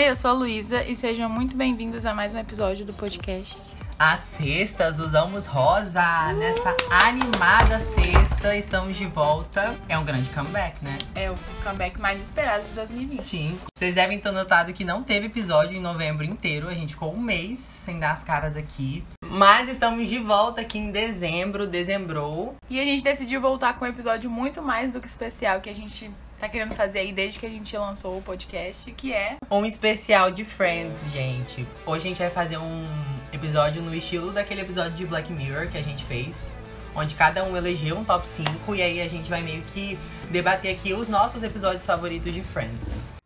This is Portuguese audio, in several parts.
Oi, eu sou a Luísa e sejam muito bem-vindos a mais um episódio do podcast. Às sextas usamos rosa. Nessa animada sexta, estamos de volta. É um grande comeback, né? É o comeback mais esperado de 2020. Sim. Vocês devem ter notado que não teve episódio em novembro inteiro. A gente ficou um mês sem dar as caras aqui. Mas estamos de volta aqui em dezembro, dezembrou. E a gente decidiu voltar com um episódio muito mais do que especial que a gente tá querendo fazer aí desde que a gente lançou o podcast, que é Um especial de Friends, gente. Hoje a gente vai fazer um episódio no estilo daquele episódio de Black Mirror que a gente fez. Onde cada um elegeu um top 5 e aí a gente vai meio que debater aqui os nossos episódios favoritos de Friends.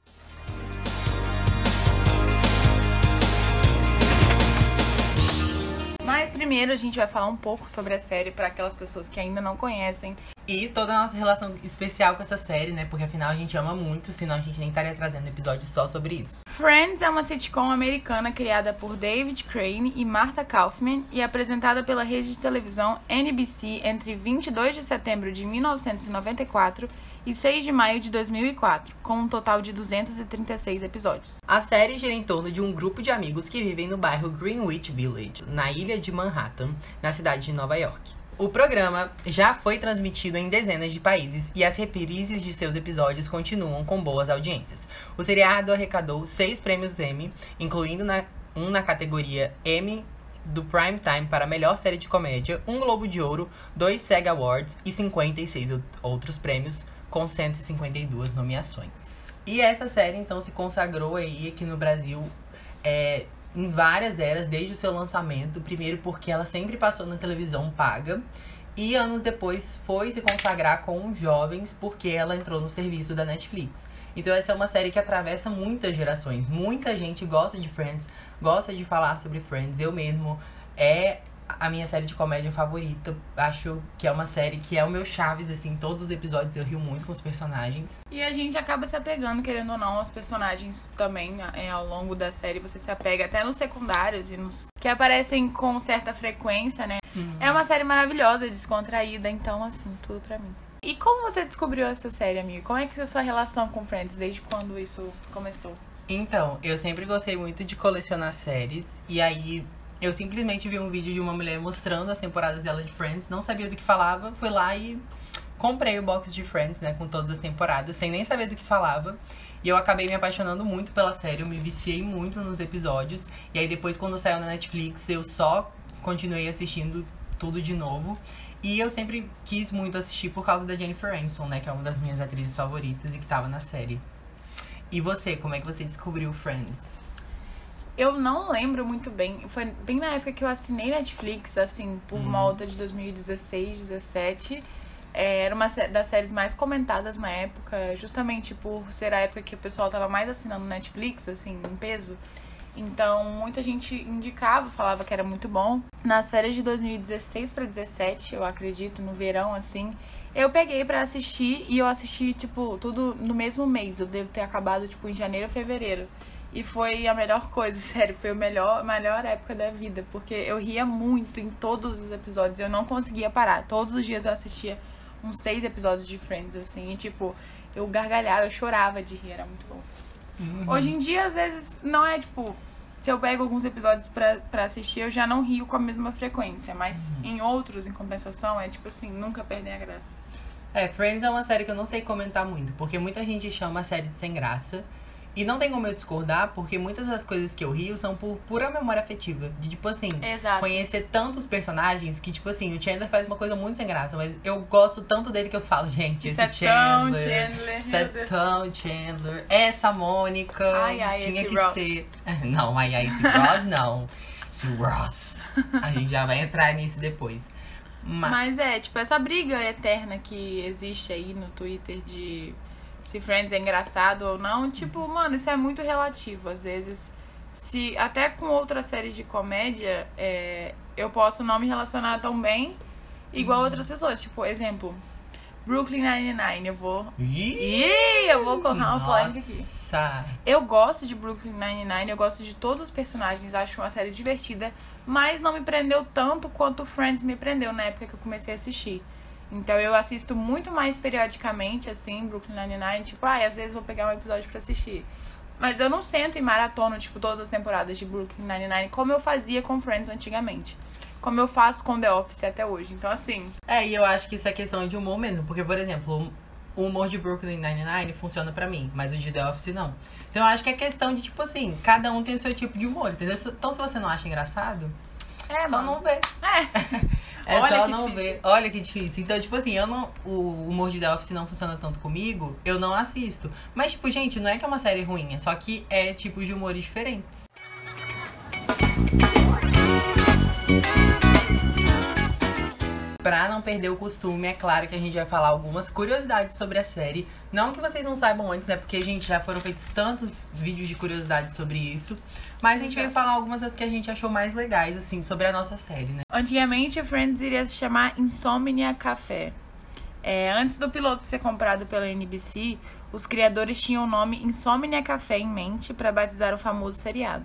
Mas primeiro a gente vai falar um pouco sobre a série para aquelas pessoas que ainda não conhecem. E toda a nossa relação especial com essa série, né? Porque afinal a gente ama muito, senão a gente nem estaria trazendo episódio só sobre isso. Friends é uma sitcom americana criada por David Crane e Martha Kaufman e apresentada pela rede de televisão NBC entre 22 de setembro de 1994 e 6 de maio de 2004, com um total de 236 episódios. A série gira em torno de um grupo de amigos que vivem no bairro Greenwich Village, na ilha de Manhattan, na cidade de Nova York. O programa já foi transmitido em dezenas de países e as reprises de seus episódios continuam com boas audiências. O seriado arrecadou seis prêmios Emmy, incluindo na, um na categoria Emmy do Prime Time para melhor série de comédia, um Globo de Ouro, dois SEG Awards e 56 outros prêmios, com 152 nomeações. E essa série então se consagrou aí aqui no Brasil é, em várias eras, desde o seu lançamento. Primeiro porque ela sempre passou na televisão paga. E anos depois foi se consagrar com jovens porque ela entrou no serviço da Netflix. Então essa é uma série que atravessa muitas gerações. Muita gente gosta de Friends, gosta de falar sobre Friends. Eu mesmo é a minha série de comédia favorita. Acho que é uma série que é o meu Chaves, assim, todos os episódios eu rio muito com os personagens. E a gente acaba se apegando, querendo ou não, aos personagens também é, ao longo da série. Você se apega até nos secundários e nos que aparecem com certa frequência, né? Uhum. É uma série maravilhosa, descontraída, então, assim, tudo pra mim. E como você descobriu essa série, amigo? Como é que é a sua relação com Friends desde quando isso começou? Então, eu sempre gostei muito de colecionar séries. E aí, eu simplesmente vi um vídeo de uma mulher mostrando as temporadas dela de Friends, não sabia do que falava, fui lá e comprei o box de Friends, né, com todas as temporadas, sem nem saber do que falava. E eu acabei me apaixonando muito pela série, eu me viciei muito nos episódios. E aí depois quando saiu na Netflix, eu só continuei assistindo tudo de novo. E eu sempre quis muito assistir por causa da Jennifer Aniston, né, que é uma das minhas atrizes favoritas e que tava na série. E você, como é que você descobriu Friends? Eu não lembro muito bem. Foi bem na época que eu assinei Netflix, assim, por hum. volta de 2016, 2017. É, era uma das séries mais comentadas na época, justamente por ser a época que o pessoal tava mais assinando Netflix, assim, em peso. Então, muita gente indicava, falava que era muito bom. Nas férias de 2016 para 2017, eu acredito, no verão, assim, eu peguei para assistir e eu assisti, tipo, tudo no mesmo mês. Eu devo ter acabado, tipo, em janeiro ou fevereiro. E foi a melhor coisa, sério, foi a melhor, melhor época da vida, porque eu ria muito em todos os episódios, eu não conseguia parar. Todos os dias eu assistia uns seis episódios de Friends, assim, e tipo, eu gargalhava, eu chorava de rir, era muito bom. Uhum. Hoje em dia, às vezes, não é tipo. Se eu pego alguns episódios pra, pra assistir, eu já não rio com a mesma frequência. Mas uhum. em outros, em compensação, é tipo assim, nunca perder a graça. É, Friends é uma série que eu não sei comentar muito, porque muita gente chama a série de sem graça. E não tem como eu discordar, porque muitas das coisas que eu rio são por pura memória afetiva. De, tipo assim, Exato. conhecer tantos personagens que, tipo assim, o Chandler faz uma coisa muito sem graça, mas eu gosto tanto dele que eu falo, gente, isso esse é Chandler. Tão Chandler. Isso é tão Chandler. Essa Mônica. Ai, ai, tinha esse que Ross. ser. Não, ai, ai, esse Ross não. Esse Ross. A gente já vai entrar nisso depois. Mas... mas é, tipo, essa briga eterna que existe aí no Twitter de se Friends é engraçado ou não, tipo, mano, isso é muito relativo. Às vezes, se até com outras séries de comédia, é, eu posso não me relacionar tão bem igual uhum. outras pessoas. Tipo, exemplo, Brooklyn Nine-Nine, eu vou. Ih, eu vou colocar uma polêmica aqui. Eu gosto de Brooklyn Nine-Nine, eu gosto de todos os personagens, acho uma série divertida, mas não me prendeu tanto quanto Friends me prendeu na época que eu comecei a assistir. Então eu assisto muito mais periodicamente, assim, Brooklyn Nine-Nine. Tipo, ah, às vezes vou pegar um episódio para assistir. Mas eu não sento em maratona, tipo, todas as temporadas de Brooklyn Nine-Nine, como eu fazia com Friends antigamente. Como eu faço com The Office até hoje. Então, assim. É, e eu acho que isso é questão de humor mesmo. Porque, por exemplo, o humor de Brooklyn Nine-Nine funciona pra mim, mas o de The Office não. Então eu acho que é questão de, tipo assim, cada um tem o seu tipo de humor, entendeu? Então se você não acha engraçado, É, só mano. não vê. É. É Olha só não difícil. ver. Olha que difícil. Então, tipo assim, eu não. O humor de The Office não funciona tanto comigo, eu não assisto. Mas, tipo, gente, não é que é uma série ruim, é só que é tipos de humores diferentes. Pra não perder o costume, é claro que a gente vai falar algumas curiosidades sobre a série. Não que vocês não saibam antes, né? Porque, gente, já foram feitos tantos vídeos de curiosidades sobre isso. Mas a gente veio falar algumas das que a gente achou mais legais, assim, sobre a nossa série, né? Antigamente, Friends iria se chamar Insomnia Café. É, antes do piloto ser comprado pela NBC, os criadores tinham o nome Insomnia Café em mente para batizar o famoso seriado.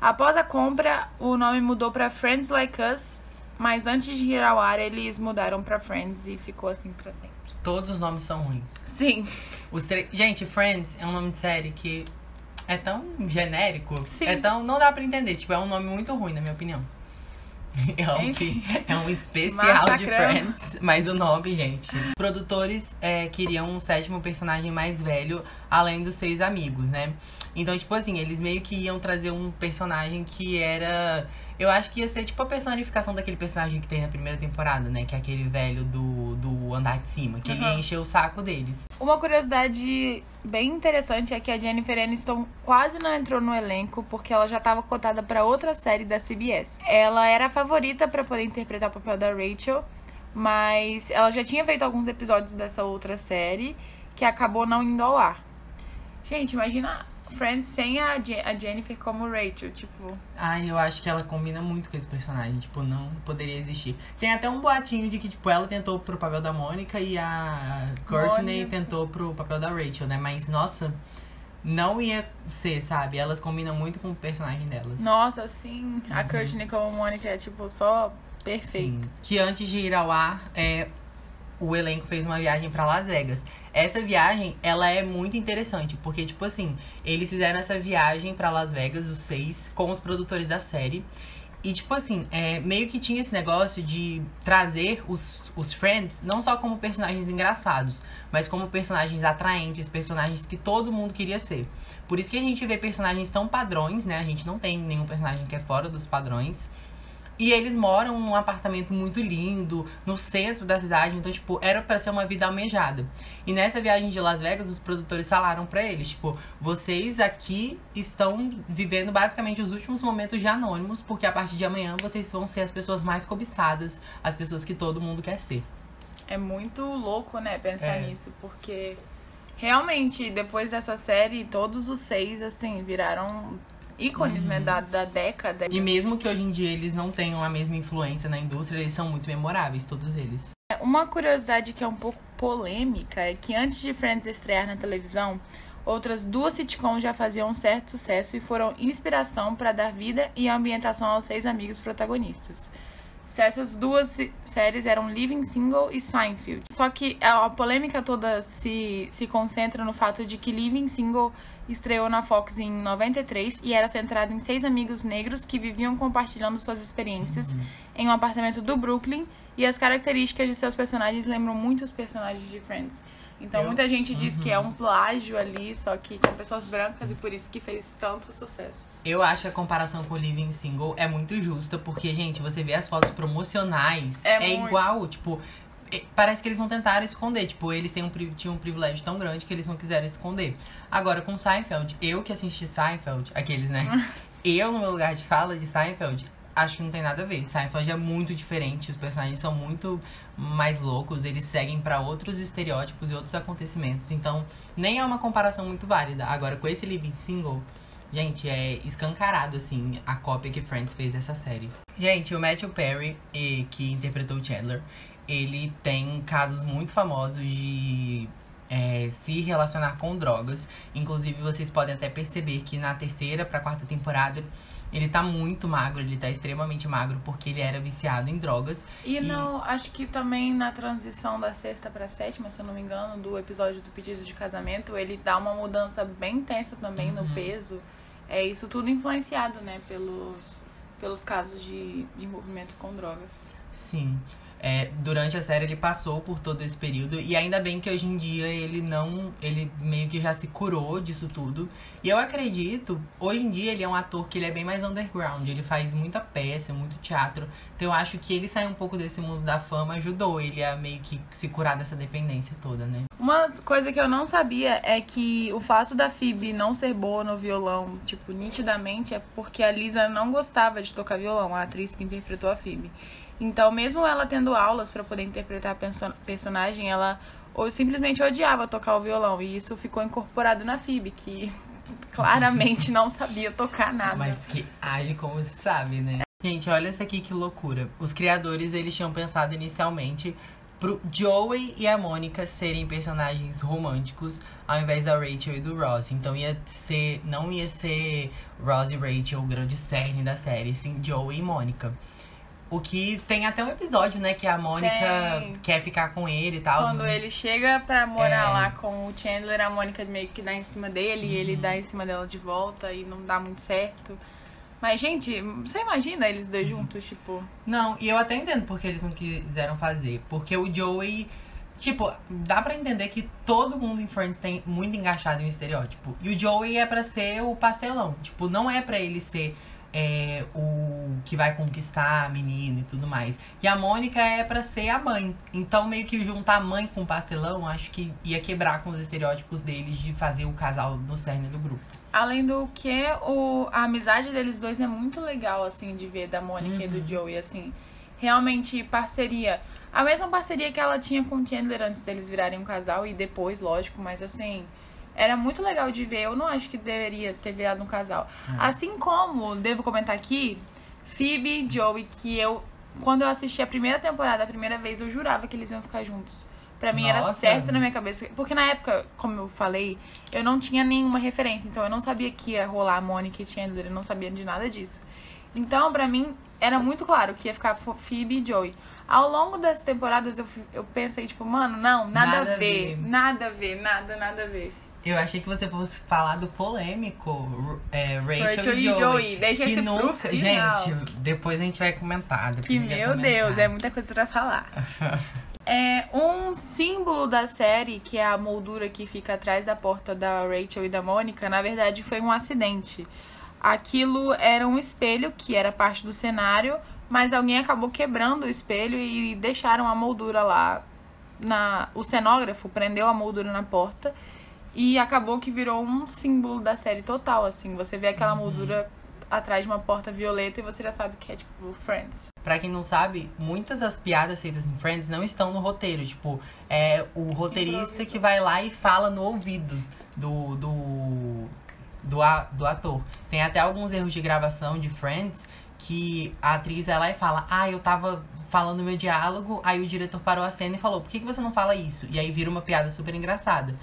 Após a compra, o nome mudou para Friends Like Us, mas antes de ir ao ar, eles mudaram para Friends e ficou assim pra sempre. Todos os nomes são ruins. Sim, Os tre- Gente, Friends é um nome de série que é tão genérico. Sim. É tão. Não dá pra entender. Tipo, é um nome muito ruim, na minha opinião. É um, que- é um especial de. Friends. Mas o nome, gente. Produtores é, queriam um sétimo personagem mais velho, além dos seis amigos, né? Então, tipo assim, eles meio que iam trazer um personagem que era. Eu acho que ia ser tipo a personificação daquele personagem que tem na primeira temporada, né? Que é aquele velho do, do andar de cima. Que ele ia Aham. encher o saco deles. Uma curiosidade bem interessante é que a Jennifer Aniston quase não entrou no elenco porque ela já estava cotada para outra série da CBS. Ela era a favorita para poder interpretar o papel da Rachel, mas ela já tinha feito alguns episódios dessa outra série que acabou não indo ao ar. Gente, imagina Friends sem a, Je- a Jennifer como Rachel, tipo, Ai, eu acho que ela combina muito com esse personagem. Tipo, não poderia existir. Tem até um boatinho de que, tipo, ela tentou pro papel da Mônica e a Courtney Mônica. tentou pro papel da Rachel, né? Mas, nossa, não ia ser, sabe? Elas combinam muito com o personagem delas. nossa, assim, a Courtney como Mônica é tipo só perfeito. Sim. Que antes de ir ao ar, é, o elenco fez uma viagem pra Las Vegas. Essa viagem, ela é muito interessante, porque, tipo assim, eles fizeram essa viagem pra Las Vegas, os seis, com os produtores da série. E, tipo assim, é, meio que tinha esse negócio de trazer os, os Friends, não só como personagens engraçados, mas como personagens atraentes, personagens que todo mundo queria ser. Por isso que a gente vê personagens tão padrões, né? A gente não tem nenhum personagem que é fora dos padrões. E eles moram num apartamento muito lindo, no centro da cidade, então, tipo, era pra ser uma vida almejada. E nessa viagem de Las Vegas, os produtores falaram pra eles, tipo, vocês aqui estão vivendo basicamente os últimos momentos de anônimos, porque a partir de amanhã vocês vão ser as pessoas mais cobiçadas, as pessoas que todo mundo quer ser. É muito louco, né, pensar É. nisso, porque realmente, depois dessa série, todos os seis, assim, viraram ícones, né, da, da década. E mesmo que hoje em dia eles não tenham a mesma influência na indústria, eles são muito memoráveis, todos eles. Uma curiosidade que é um pouco polêmica é que antes de Friends estrear na televisão, outras duas sitcoms já faziam um certo sucesso e foram inspiração para dar vida e ambientação aos seis amigos protagonistas. Essas duas séries eram Living Single e Seinfeld. Só que a a polêmica toda se, se concentra no fato de que Living Single estreou na Fox em 93 e era centrada em seis amigos negros que viviam compartilhando suas experiências em um apartamento do Brooklyn e as características de seus personagens lembram muito os personagens de Friends. Então Eu- muita gente diz Uhum. que é um plágio ali, só que com pessoas brancas e por isso que fez tanto sucesso. Eu acho que a comparação com o Living Single é muito justa, porque, gente, você vê as fotos promocionais, É é, igual, tipo, parece que eles não tentaram esconder, tipo, eles têm um, tinham um privilégio tão grande que eles não quiseram esconder. Agora, com Seinfeld, eu que assisti Seinfeld, aqueles, né? eu, no meu lugar de fala de Seinfeld, acho que não tem nada a ver. Seinfeld é muito diferente, os personagens são muito mais loucos, eles seguem pra outros estereótipos e outros acontecimentos. Então, nem é uma comparação muito válida. Agora, com esse Living Single, gente, é escancarado, assim, a cópia que Friends fez dessa série. Gente, o Matthew Perry, que interpretou o Chandler, ele tem casos muito famosos de é, se relacionar com drogas. Inclusive, vocês podem até perceber que na terceira pra quarta temporada ele tá muito magro, ele tá extremamente magro porque ele era viciado em drogas. E, e... não, acho que também na transição da sexta pra sétima, se eu não me engano, do episódio do pedido de casamento, ele dá uma mudança bem intensa também uhum. no peso. É isso tudo influenciado, né, pelos, pelos casos de, de envolvimento com drogas. Sim. É, durante a série ele passou por todo esse período e ainda bem que hoje em dia ele não, ele meio que já se curou disso tudo. E eu acredito, hoje em dia ele é um ator que ele é bem mais underground, ele faz muita peça, muito teatro. Então eu acho que ele sair um pouco desse mundo da fama ajudou ele a meio que se curar dessa dependência toda, né? Uma coisa que eu não sabia é que o fato da Phoebe não ser boa no violão, tipo, nitidamente é porque a Lisa não gostava de tocar violão, a atriz que interpretou a Phoebe. Então, mesmo ela tendo aulas para poder interpretar a personagem, ela ou simplesmente odiava tocar o violão. E isso ficou incorporado na Phoebe, que claramente não sabia tocar nada. Mas que age como se sabe, né? Gente, olha isso aqui que loucura. Os criadores, eles tinham pensado inicialmente pro Joey e a Mônica serem personagens românticos ao invés da Rachel e do Ross. Então ia ser, não ia ser Ross e Rachel o grande cerne da série, sim Joey e Mônica. O que tem até um episódio, né? Que a Mônica tem. quer ficar com ele e tal. Quando mas... ele chega pra morar é... lá com o Chandler, a Mônica meio que dá em cima dele uhum. e ele uhum. dá em cima dela de volta e não dá muito certo. Mas, gente, você imagina eles dois uhum. juntos, tipo. Não, e eu até entendo porque eles não quiseram fazer. Porque o Joey. Tipo, dá pra entender que todo mundo em Friends tem muito engaixado em um estereótipo. E o Joey é pra ser o pastelão. Tipo, não é pra ele ser é, o que vai conquistar a menina e tudo mais. E a Mônica é para ser a mãe. Então, meio que juntar a mãe com o pastelão, acho que ia quebrar com os estereótipos deles de fazer o casal no cerne do grupo. Além do que, o, a amizade deles dois é muito legal, assim, de ver da Mônica uhum. e do uhum. Joey, assim. Realmente, parceria. A mesma parceria que ela tinha com o Chandler antes deles virarem um casal e depois, lógico, mas assim era muito legal de ver. Eu não acho que deveria ter virado um casal. É. Assim como, devo comentar aqui, Phoebe e Joey, que eu, quando eu assisti a primeira temporada, a primeira vez, eu jurava que eles iam ficar juntos. Pra mim Nossa. era certo na minha cabeça. Porque na época, como eu falei, eu não tinha nenhuma referência. Então eu não sabia que ia rolar Mônica e Chandler. Eu não sabia de nada disso. Então, pra mim, era muito claro que ia ficar Phoebe e Joey. Ao longo das temporadas, eu, eu pensei, tipo, mano, não, nada, nada a ver. ver. Nada a ver, nada, nada a ver. Eu achei que você fosse falar do polêmico é, Rachel, Rachel e Joey. Joey. Deixa que esse nunca, Gente, depois a gente vai comentar. Que meu comentar. Deus, é muita coisa pra falar. é um símbolo da série, que é a moldura que fica atrás da porta da Rachel e da Mônica, na verdade foi um acidente. Aquilo era um espelho que era parte do cenário, mas alguém acabou quebrando o espelho e deixaram a moldura lá. Na, o cenógrafo prendeu a moldura na porta e acabou que virou um símbolo da série total, assim. Você vê aquela uhum. moldura atrás de uma porta violeta e você já sabe que é, tipo, Friends. Pra quem não sabe, muitas das piadas feitas em Friends não estão no roteiro. Tipo, é o roteirista que vai lá e fala no ouvido do, do, do, do ator. Tem até alguns erros de gravação de Friends que a atriz vai lá e fala: Ah, eu tava falando meu diálogo, aí o diretor parou a cena e falou: Por que, que você não fala isso? E aí vira uma piada super engraçada.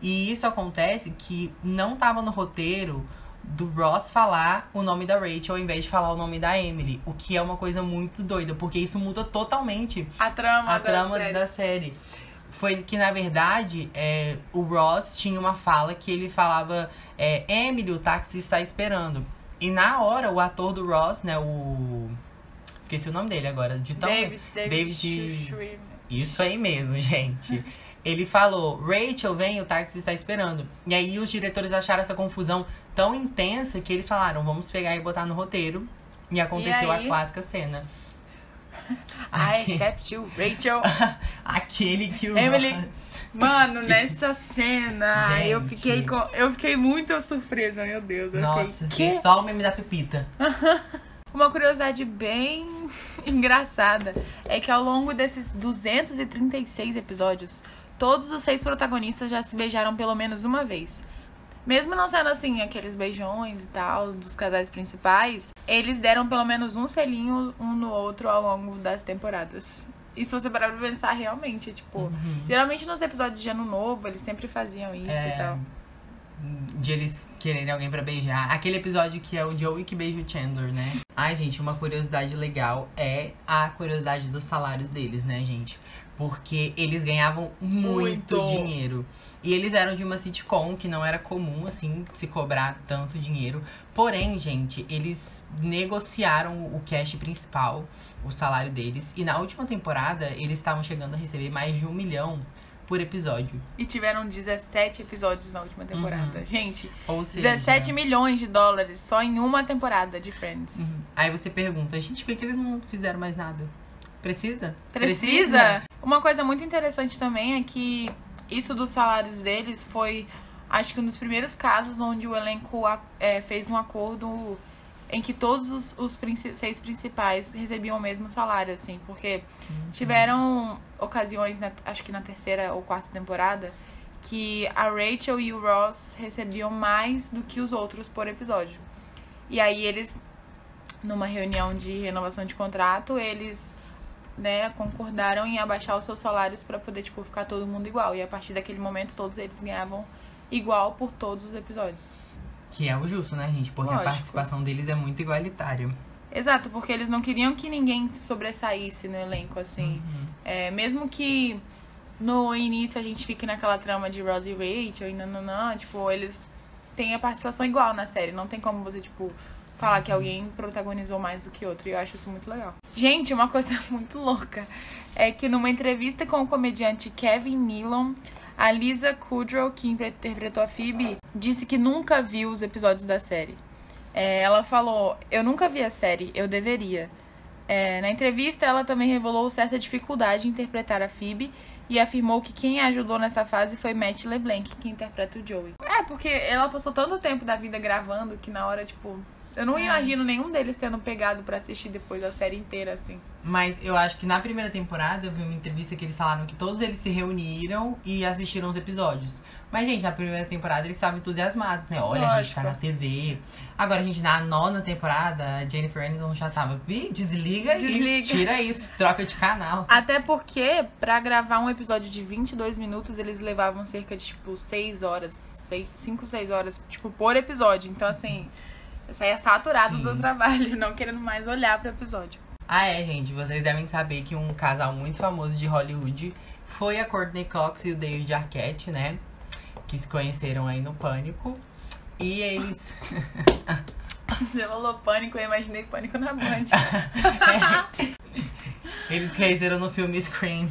E isso acontece que não tava no roteiro do Ross falar o nome da Rachel ao invés de falar o nome da Emily. O que é uma coisa muito doida, porque isso muda totalmente a trama, a da, trama série. da série. Foi que, na verdade, é, o Ross tinha uma fala que ele falava: é, Emily, o táxi está esperando. E na hora, o ator do Ross, né, o. Esqueci o nome dele agora. De tão... David. David. David... Isso aí mesmo, gente. Ele falou, Rachel, vem, o táxi está esperando. E aí os diretores acharam essa confusão tão intensa que eles falaram, vamos pegar e botar no roteiro. E aconteceu e a clássica cena. I accept you, Rachel. Aquele que o Emily. Ross... Mano, nessa cena, Gente. eu fiquei com... eu fiquei muito surpresa, meu Deus. Nossa, fiquei... só o meme da Pepita. Uma curiosidade bem engraçada é que ao longo desses 236 episódios, todos os seis protagonistas já se beijaram pelo menos uma vez. Mesmo não sendo assim aqueles beijões e tal dos casais principais, eles deram pelo menos um selinho um no outro ao longo das temporadas. E se você parar pra pensar, realmente, tipo... Uhum. Geralmente nos episódios de Ano Novo, eles sempre faziam isso É. e tal. De eles quererem alguém pra beijar. Aquele episódio que é o Joey que beija o Chandler, né? Ai, gente, uma curiosidade legal é a curiosidade dos salários deles, né, gente? Porque eles ganhavam muito, Muito. dinheiro. E eles eram de uma sitcom que não era comum, assim, se cobrar tanto dinheiro. Porém, gente, eles negociaram o cash principal, o salário deles. E na última temporada, eles estavam chegando a receber mais de um milhão por episódio. E tiveram 17 episódios na última temporada. Uhum. Gente, Ou seja... 17 milhões de dólares só em uma temporada de Friends. Uhum. Aí você pergunta, gente, por que eles não fizeram mais nada? Precisa? Precisa? Uma coisa muito interessante também é que isso dos salários deles foi, acho que um dos primeiros casos onde o elenco é, fez um acordo em que todos os, os princi- seis principais recebiam o mesmo salário, assim, porque tiveram ocasiões, na- acho que na terceira ou quarta temporada, que a Rachel e o Ross recebiam mais do que os outros por episódio. E aí eles, numa reunião de renovação de contrato, eles né, concordaram em abaixar os seus salários pra poder, tipo, ficar todo mundo igual. E a partir daquele momento, todos eles ganhavam igual por todos os episódios. Que é o justo, né, gente? Porque Lógico. a participação deles é muito igualitária. Exato, porque eles não queriam que ninguém se sobressaísse no elenco, assim. Uhum. É, mesmo que no início a gente fique naquela trama de Rosie e Rachel e nananã, tipo, eles têm a participação igual na série. Não tem como você, tipo, falar que alguém protagonizou mais do que outro. E eu acho isso muito legal. Gente, uma coisa muito louca é que numa entrevista com o comediante Kevin Nealon, a Lisa Kudrow, que interpretou a Phoebe, disse que nunca viu os episódios da série. É, ela falou: Eu nunca vi a série, eu deveria. É, na entrevista, ela também revelou certa dificuldade em interpretar a Phoebe e afirmou que quem a ajudou nessa fase foi Matt LeBlanc, que interpreta o Joey. É, porque ela passou tanto tempo da vida gravando que na hora, tipo. Eu não imagino nenhum deles tendo pegado pra assistir depois a série inteira, assim. Mas eu acho que na primeira temporada eu vi uma entrevista que eles falaram que todos eles se reuniram e assistiram os episódios. Mas, gente, na primeira temporada eles estavam entusiasmados, né? Olha, a gente tá Lógico. na TV. Agora, gente, na nona temporada, a Jennifer Aniston já tava. Ih, desliga, Desliga. tira isso, troca de canal. Até porque, pra gravar um episódio de 22 minutos, eles levavam cerca de, tipo, 6 horas, 5, 6 horas, tipo, por episódio. Então, assim, eu saía saturado Sim. do trabalho, não querendo mais olhar pro episódio. Ah, é, gente, vocês devem saber que um casal muito famoso de Hollywood foi a Courtney Cox e o David Arquette, né? Que se conheceram aí no Pânico. E eles. Você falou pânico, eu imaginei pânico na Band. eles conheceram no filme Scream.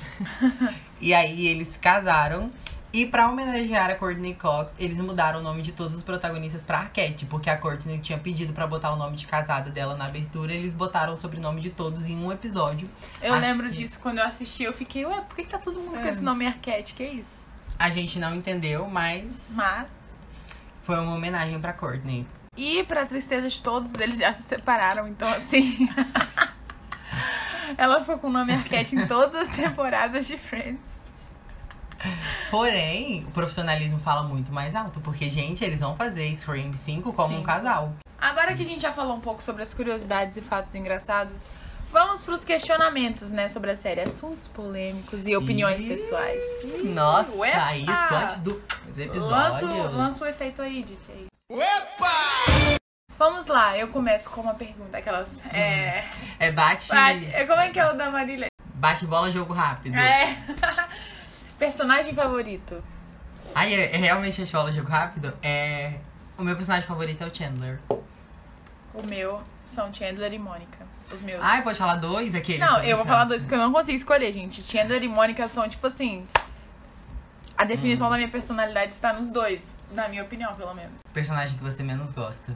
e aí eles se casaram. E pra homenagear a Courtney Cox, eles mudaram o nome de todos os protagonistas pra Arquette, porque a Courtney tinha pedido pra botar o nome de casada dela na abertura, eles botaram o sobrenome de todos em um episódio. Eu Acho lembro que- disso quando eu assisti, eu fiquei, ué, por que, que tá todo mundo com É. esse nome Arquette? Que isso? A gente não entendeu, mas Mas. foi uma homenagem pra Courtney. E pra tristeza de todos, eles já se separaram, então assim. Ela foi com o nome Arquette em todas as temporadas de Friends. Porém, o profissionalismo fala muito mais alto, porque, gente, eles vão fazer Scream 5 como Sim. um casal. Agora que a gente já falou um pouco sobre as curiosidades e fatos engraçados, vamos pros questionamentos, né, sobre a série. Assuntos polêmicos e opiniões Ih, pessoais. Nossa, Uepa! isso antes do episódio. Lança, o- lança o efeito aí, DJ. Vamos lá, eu começo com uma pergunta. Aquelas. É. É bate, Bate, como é que é o da Marília? bate bola, jogo rápido. É. Personagem favorito. Ai, é, é realmente bate bola, jogo rápido? É... O meu personagem favorito é o Chandler. O meu são Chandler e Mônica. Os meus. Ai, pode falar dois? Aqueles. Não, eu vou falar dois porque eu não consigo escolher, gente. Chandler e Mônica são, tipo assim. A definição da minha personalidade está nos dois. Na minha opinião, pelo menos. Personagem que você menos gosta.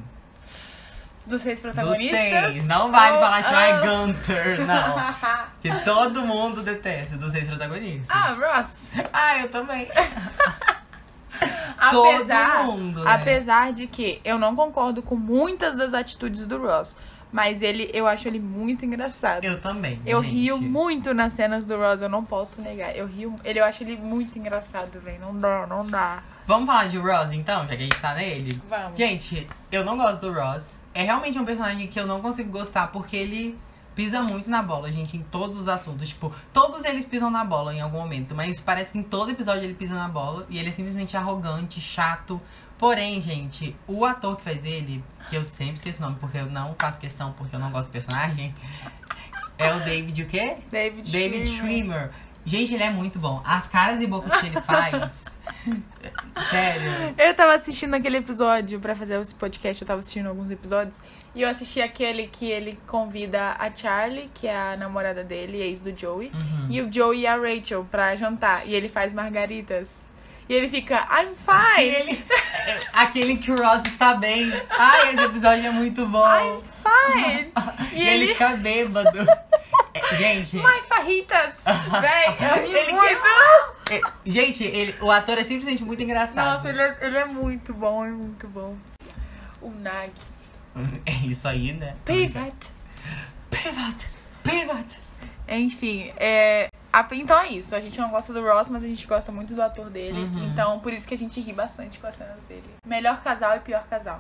Dos seis Dos protagonistas. seis. Não vale Oh, falar tipo, ai, oh. Gunter, não. Que todo mundo detesta dos seis protagonistas. ah, Ross. Ah, eu também. Todo Apesar, mundo, né? apesar de que eu não concordo com muitas das atitudes do Ross. Mas ele, eu acho ele muito engraçado. Eu também. Eu gente. rio muito nas cenas do Ross, eu não posso negar. Eu rio. Ele, eu acho ele muito engraçado, velho. Não dá, não dá. Vamos falar de Ross então, já que a gente tá nele? Vamos. Gente, eu não gosto do Ross. É realmente um personagem que eu não consigo gostar porque ele pisa muito na bola, gente, em todos os assuntos. Tipo, todos eles pisam na bola em algum momento, mas parece que em todo episódio ele pisa na bola e ele é simplesmente arrogante, chato. Porém, gente, o ator que faz ele, que eu sempre esqueço o nome, porque eu não faço questão, porque eu não gosto do personagem, é o David o quê? David, David Schwimmer. Gente, ele é muito bom. As caras e bocas que ele faz. sério. Eu tava assistindo aquele episódio pra fazer esse podcast, eu tava assistindo alguns episódios. E eu assisti aquele que ele convida a Charlie, que é a namorada dele, ex do Joey, Uhum. e o Joey e a Rachel pra jantar. E ele faz margaritas. E ele fica, I'm fine! ele, aquele que o Ross está bem. Ai, esse episódio é muito bom. I'm fine! E, E ele ele, fica bêbado. É, Gente, my fajitas! Véi, eu Ele muito! é, gente, ele, o ator é simplesmente muito engraçado. Nossa, ele é, ele é muito bom, é muito bom. O Nag. É isso aí, né? Pivot! Pivot. Pivot. Enfim, é. Então é isso. A gente não gosta do Ross, mas a gente gosta muito do ator dele. Uhum. Então, por isso que a gente ri bastante com as cenas dele. Melhor casal e pior casal.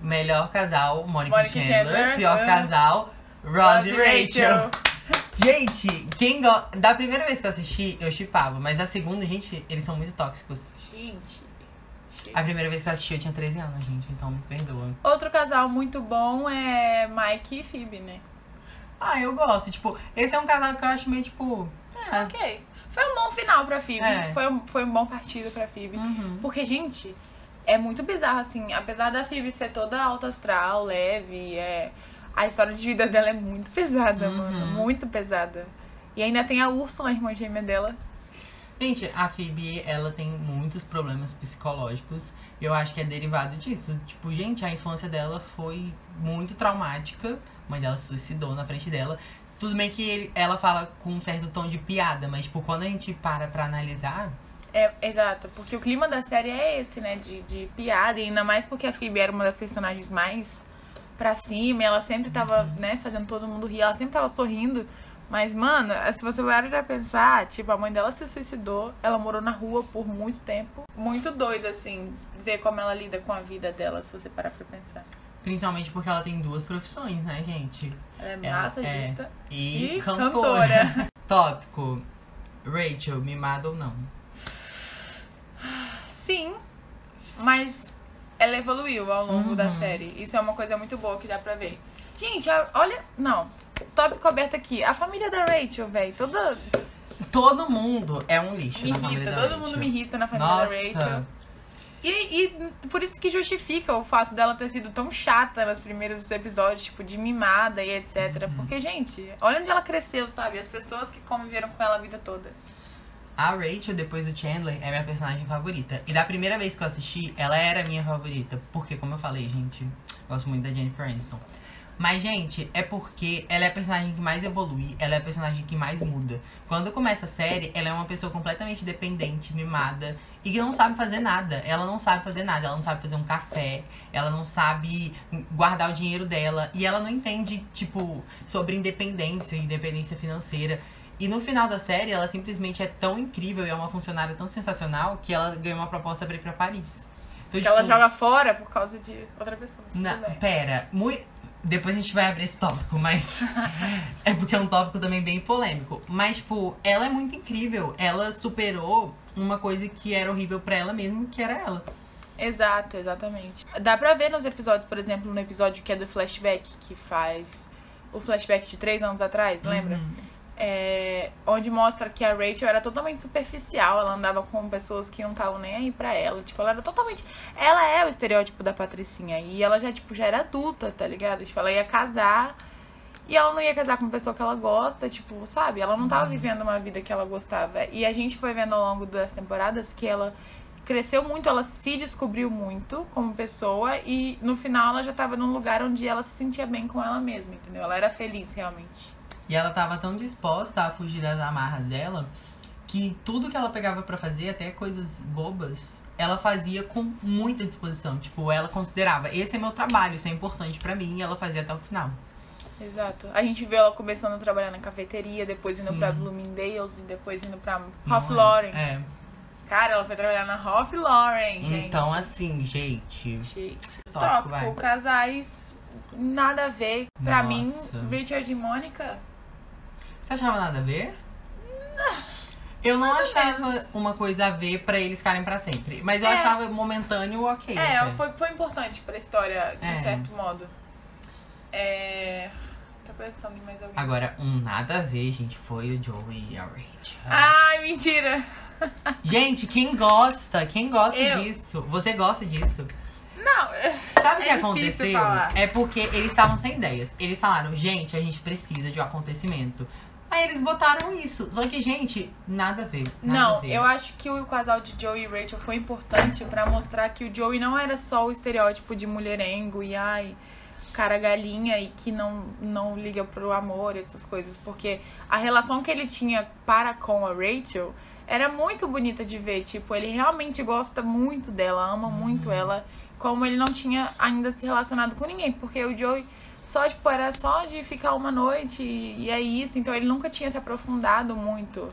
Melhor casal, Monica, Monica Chandler. Chandler, Pior ah. casal, Ross e Rachel. Gente, quem go... da primeira vez que eu assisti, eu chipava. Mas a segunda, gente, eles são muito tóxicos. Gente. A primeira vez que eu assisti, eu tinha 13 anos, gente. Então, me perdoa. Outro casal muito bom é Mike e Phoebe, né? Ah, eu gosto. Tipo, esse é um casal que eu acho meio, tipo... É. Ok. Foi um bom final pra Phoebe. É. Foi, um, foi um bom partido pra Phoebe. Uhum. Porque, gente, é muito bizarro, assim. Apesar da Phoebe ser toda alta astral, leve, é... a história de vida dela é muito pesada, Uhum. mano. Muito pesada. E ainda tem a Úrsula, a irmã gêmea dela. Gente, a Phoebe, ela tem muitos problemas psicológicos. Eu acho que é derivado disso. Tipo, gente, a infância dela foi muito traumática. A mãe dela se suicidou na frente dela. Tudo bem que ele- ela fala com um certo tom de piada, mas, tipo, quando a gente para pra analisar... É, exato. Porque o clima da série é esse, né? De, de piada. E ainda mais porque a Phoebe era uma das personagens mais pra cima. Ela sempre tava, né, fazendo todo mundo rir. Ela sempre tava sorrindo. Mas, mano, se você parar pra pensar, tipo, a mãe dela se suicidou. Ela morou na rua por muito tempo. Muito doido, assim, ver como ela lida com a vida dela, se você parar pra pensar. Principalmente porque ela tem duas profissões, né, gente? Ela é Ela massagista E, e cantora. cantora. Tópico. Rachel, mimada ou não? Sim, mas ela evoluiu ao longo da Uhum. série. Isso é uma coisa muito boa que dá pra ver. Gente, olha. Não. Tópico aberto aqui. A família da Rachel, velho. Toda. Todo mundo é um lixo Me irrita. Todo Rachel. mundo me irrita na família Nossa. da Rachel. E, e por isso que justifica o fato dela ter sido tão chata nos primeiros episódios, tipo, de mimada e etc. Uhum. Porque, gente, olha onde ela cresceu, sabe? As pessoas que conviveram com ela a vida toda. A Rachel, depois do Chandler, é minha personagem favorita. E da primeira vez que eu assisti, ela era minha favorita. Porque, como eu falei, gente, gosto muito da Jennifer Aniston. Mas, gente, é porque ela é a personagem que mais evolui, ela é a personagem que mais muda. Quando começa a série, ela é uma pessoa completamente dependente, mimada, e que não sabe fazer nada. Ela não sabe fazer nada, ela não sabe fazer um café, ela não sabe guardar o dinheiro dela, e ela não entende, tipo, sobre independência, independência financeira. E no final da série, ela simplesmente é tão incrível e é uma funcionária tão sensacional que ela ganhou uma proposta pra ir pra Paris. Então, Que ela tipo, joga fora por causa de outra pessoa. na- bem. pera, mui- depois a gente vai abrir esse tópico, mas é porque é um tópico também bem polêmico. Mas, tipo, ela é muito incrível. Ela superou uma coisa que era horrível pra ela mesma, que era ela. Exato, exatamente. Dá pra ver nos episódios, por exemplo, no episódio que é do flashback, que faz o flashback de três anos atrás, lembra? Uhum. É, onde mostra que a Rachel era totalmente superficial, ela andava com pessoas que não estavam nem aí pra ela. Tipo, ela era totalmente. Ela é o estereótipo da Patricinha. E ela já, tipo, já era adulta, tá ligado? Tipo, ela ia casar. E ela não ia casar com uma pessoa que ela gosta, tipo, sabe? Ela não tava vivendo uma vida que ela gostava. E a gente foi vendo ao longo das temporadas que ela cresceu muito, ela se descobriu muito como pessoa e no final ela já tava num lugar onde ela se sentia bem com ela mesma, entendeu? Ela era feliz realmente. E ela tava tão disposta a fugir das amarras dela que tudo que ela pegava pra fazer, até coisas bobas, ela fazia com muita disposição. Tipo, ela considerava, esse é meu trabalho, isso é importante pra mim, e ela fazia até o final. Exato. A gente viu ela começando a trabalhar na cafeteria, depois indo Sim. pra Bloomingdale's e depois indo pra Ralph é? Lauren. É. Cara, ela foi trabalhar na Ralph Lauren, gente. Então, assim, gente. Gente. Tópico, casais nada a ver. Pra mim, Nossa. Richard e Mônica. Você achava nada a ver? Eu não Mais achava uma coisa a ver pra eles ficarem pra sempre. Mas eu É. achava momentâneo ok. É, até. foi, foi importante pra história, de É. certo modo. É. Tô pensando em mais alguém. Agora, um nada a ver, gente, foi o Joey e a Rachel. Ai, mentira! Gente, quem gosta? Quem gosta Eu. disso? Você gosta disso? Não, é- Sabe o que É difícil aconteceu? falar. É porque eles estavam sem ideias. Eles falaram, gente, a gente precisa de um acontecimento. Eles botaram isso. Só que, gente, nada a ver. nada a não, ver. eu acho que o casal de Joey e Rachel foi importante pra mostrar que o Joey não era só o estereótipo de mulherengo e ai, cara galinha e que não, não liga pro amor e essas coisas. Porque a relação que ele tinha para com a Rachel era muito bonita de ver. Tipo, ele realmente gosta muito dela, ama muito ela. Como ele não tinha ainda se relacionado com ninguém. Porque o Joey só, tipo, era só de ficar uma noite e, e é isso. Então ele nunca tinha se aprofundado muito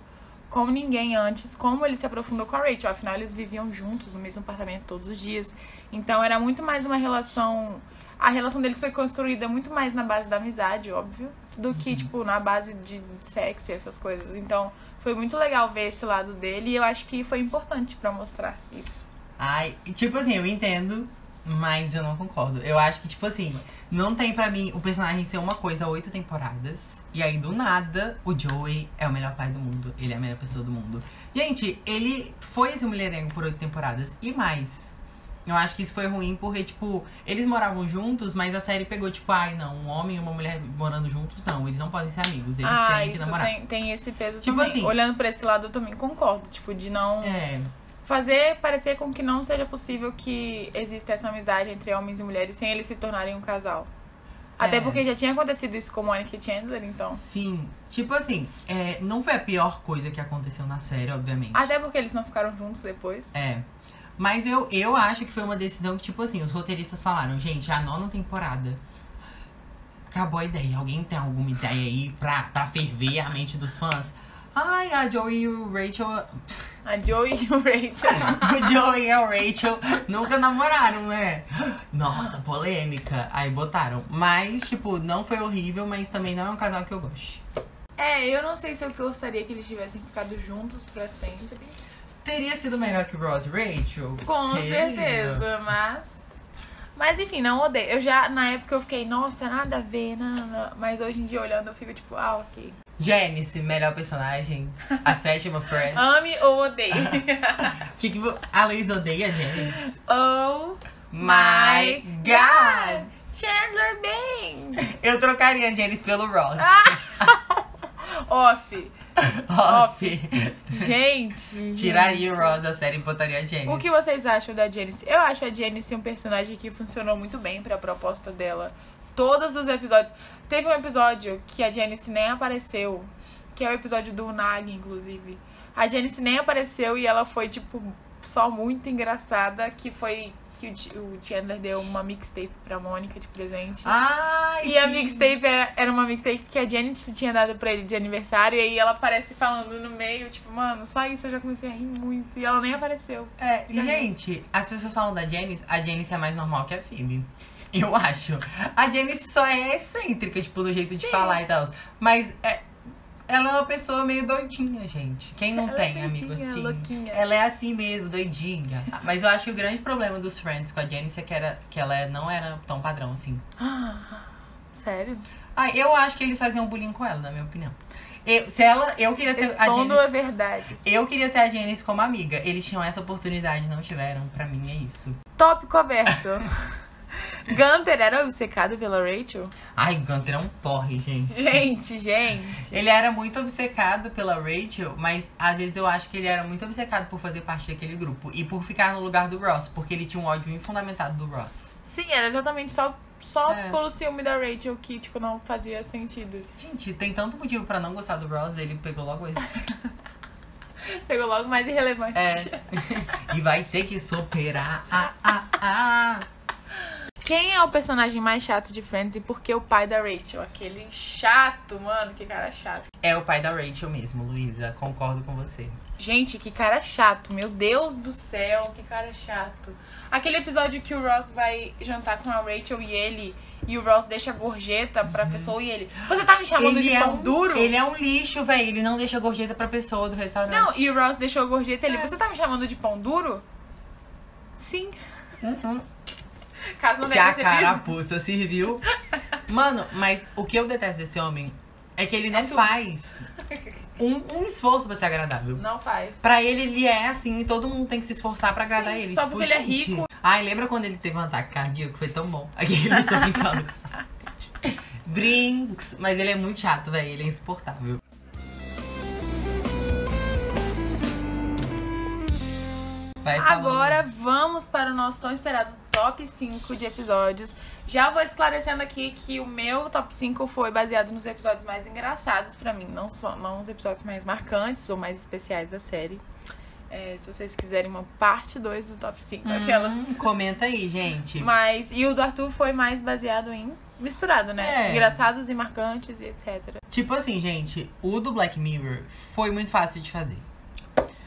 com ninguém antes, como ele se aprofundou com a Rachel. Afinal, eles viviam juntos no mesmo apartamento todos os dias. Então era muito mais uma relação. A relação deles foi construída muito mais na base da amizade, óbvio, do que, tipo, na base de sexo e essas coisas. Então foi muito legal ver esse lado dele e eu acho que foi importante pra mostrar isso. Ai, tipo assim, eu entendo, mas eu não concordo. Eu acho que, tipo assim, não tem pra mim o personagem ser uma coisa oito temporadas. E aí, do nada, o Joey é o melhor pai do mundo. Ele é a melhor pessoa do mundo. Gente, ele foi esse mulherengo por oito temporadas e mais. Eu acho que isso foi ruim porque, tipo, eles moravam juntos, mas a série pegou, tipo, ai, não, um homem e uma mulher morando juntos, não, eles não podem ser amigos, eles ah, têm que isso namorar. tem, tem esse peso Tipo também. assim- Olhando pra esse lado, eu também concordo. Tipo, de não. É, fazer parecer com que não seja possível que exista essa amizade entre homens e mulheres sem eles se tornarem um casal. Até É. porque já tinha acontecido isso com Monica e Chandler, então. sim. Tipo assim, é, não foi a pior coisa que aconteceu na série, obviamente. Até porque eles não ficaram juntos depois. É. Mas eu, eu acho que foi uma decisão que, tipo assim, os roteiristas falaram, gente, a nona temporada. Acabou a ideia. Alguém tem alguma ideia aí pra, pra ferver a mente dos fãs? Ai, a Joey e o Rachel. A Joey e o Rachel. o Joey e a Rachel nunca namoraram, né? Nossa, polêmica. Aí botaram. Mas, tipo, não foi horrível, mas também não é um casal que eu gosto. é, eu não sei se eu gostaria que eles tivessem ficado juntos pra sempre. Teria sido melhor que Ross e Rachel? Com certeza, mas. Mas enfim, não odeio. Eu já, na época, eu fiquei, nossa, nada a ver, não, não. Mas hoje em dia, olhando, eu fico tipo, ah, ok. Janice, melhor personagem. A sétima Friends. Ame ou odeie. Que que. A Luiz odeia a Janice? oh My God! Chandler Bing! Eu trocaria a Janice pelo Ross. Off. Off. Gente. Tiraria gente. o Ross da série e botaria a Janice. O que vocês acham da Janice? Eu acho a Janice um personagem que funcionou muito bem pra proposta dela. Todos os episódios. Teve um episódio que a Janice nem apareceu, que é o episódio do Nag, inclusive. A Janice nem apareceu e ela foi, tipo, só muito engraçada, que foi que o Ch- o Chandler deu uma mixtape pra Mônica de presente. Ai, E a mixtape era, era uma mixtape que a Janice tinha dado pra ele de aniversário. E aí ela aparece falando no meio, tipo, mano, só isso eu já comecei a rir muito. E ela nem apareceu. É, Já gente, as pessoas falam da Janice, a Janice é mais normal que a Phoebe. Eu acho. A Janice só é excêntrica, tipo, do jeito de Sim. falar e tal. Mas é, ela é uma pessoa meio doidinha, gente. Quem não Ela tem é amigo assim? louquinha. Ela é assim mesmo, doidinha. Mas eu acho que o grande problema dos Friends com a Janice é que, era, que ela não era tão padrão assim. Sério? Ah, eu acho que eles faziam bullying com ela, na minha opinião. Eu, se ela, eu queria ter a Expondo a Janice. verdade. Eu queria ter a Janice como amiga. Eles tinham essa oportunidade, não tiveram. Pra mim é isso. Tópico aberto. Gunter era obcecado pela Rachel? Ai, Gunter é um porre, gente. Gente, gente. Ele era muito obcecado pela Rachel, mas às vezes eu acho que ele era muito obcecado por fazer parte daquele grupo e por ficar no lugar do Ross, porque ele tinha um ódio infundamentado do Ross. Sim, era exatamente só, só É. pelo ciúme da Rachel que, tipo, não fazia sentido. Gente, tem tanto motivo pra não gostar do Ross, ele pegou logo esse. Pegou logo mais irrelevante. É. e vai ter que superar. Ah, ah, ah. Quem é o personagem mais chato de Friends e por que o pai da Rachel? Aquele chato, mano, que cara chato. É o pai da Rachel mesmo, Luísa. Concordo com você. Gente, que cara chato. Meu Deus do céu, que cara chato. Aquele episódio que o Ross vai jantar com a Rachel e ele. E o Ross deixa a gorjeta pra pessoa e ele. Você tá me chamando de é pão um, duro? Ele é um lixo, velho. Ele não deixa gorjeta pra pessoa do restaurante. Não, e o Ross deixou a gorjeta e ele. É. Você tá me chamando de pão duro? Sim. Uhum. Caso não Se a carapuça serviu. Mano, mas o que eu detesto desse homem é que ele não É faz um, um esforço pra ser agradável. Não faz. Pra ele, ele é assim, e todo mundo tem que se esforçar pra agradar Sim, ele. só Tipo, porque ele é rico. Ai, lembra quando ele teve um ataque cardíaco? Foi tão bom. Aqui eles estão brincando. Brinks. Mas ele é muito chato, velho. Ele é insuportável. Vai falando. Agora vamos para o nosso tão esperado top 5 de episódios. Já vou esclarecendo aqui que o meu top 5 foi baseado nos episódios mais engraçados pra mim, não só não os episódios mais marcantes ou mais especiais da série. É, se vocês quiserem uma parte 2 do top 5, aquelas. Hum, comenta aí, gente. Mas e o do Arthur foi mais baseado em misturado, né? É. Engraçados e marcantes e etc. Tipo assim, gente, o do Black Mirror foi muito fácil de fazer.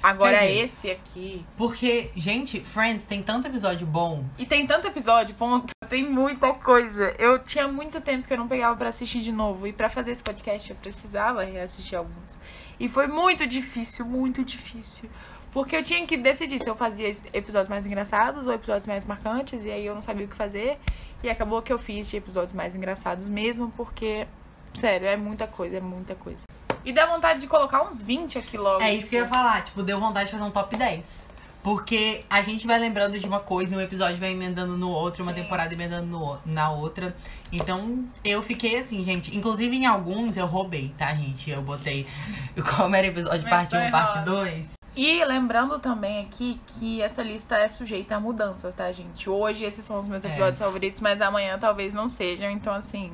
Agora dizer- esse aqui. Porque, gente, Friends tem tanto episódio bom. E tem tanto episódio, ponto. Tem muita coisa. Eu tinha muito tempo que eu não pegava pra assistir de novo. E pra fazer esse podcast eu precisava reassistir alguns. E foi muito difícil, muito difícil. Porque eu tinha que decidir se eu fazia episódios mais engraçados ou episódios mais marcantes. E aí eu não sabia o que fazer. E acabou que eu fiz de episódios mais engraçados mesmo, porque, sério, é muita coisa, é muita coisa. E dá vontade de colocar uns 20 aqui logo. É isso que eu ia tipo. falar, tipo, deu vontade de fazer um top 10. Porque a gente vai lembrando de uma coisa e um episódio vai emendando no outro, uma Sim. temporada emendando no, na outra. Então, eu fiquei assim, gente. Inclusive, em alguns eu roubei, tá, gente? Eu botei como era episódio Mas parte foi 1, parte errado. 2. E lembrando também aqui que essa lista é sujeita a mudanças, tá, gente? Hoje esses são os meus É. episódios favoritos, mas amanhã talvez não sejam. Então, assim,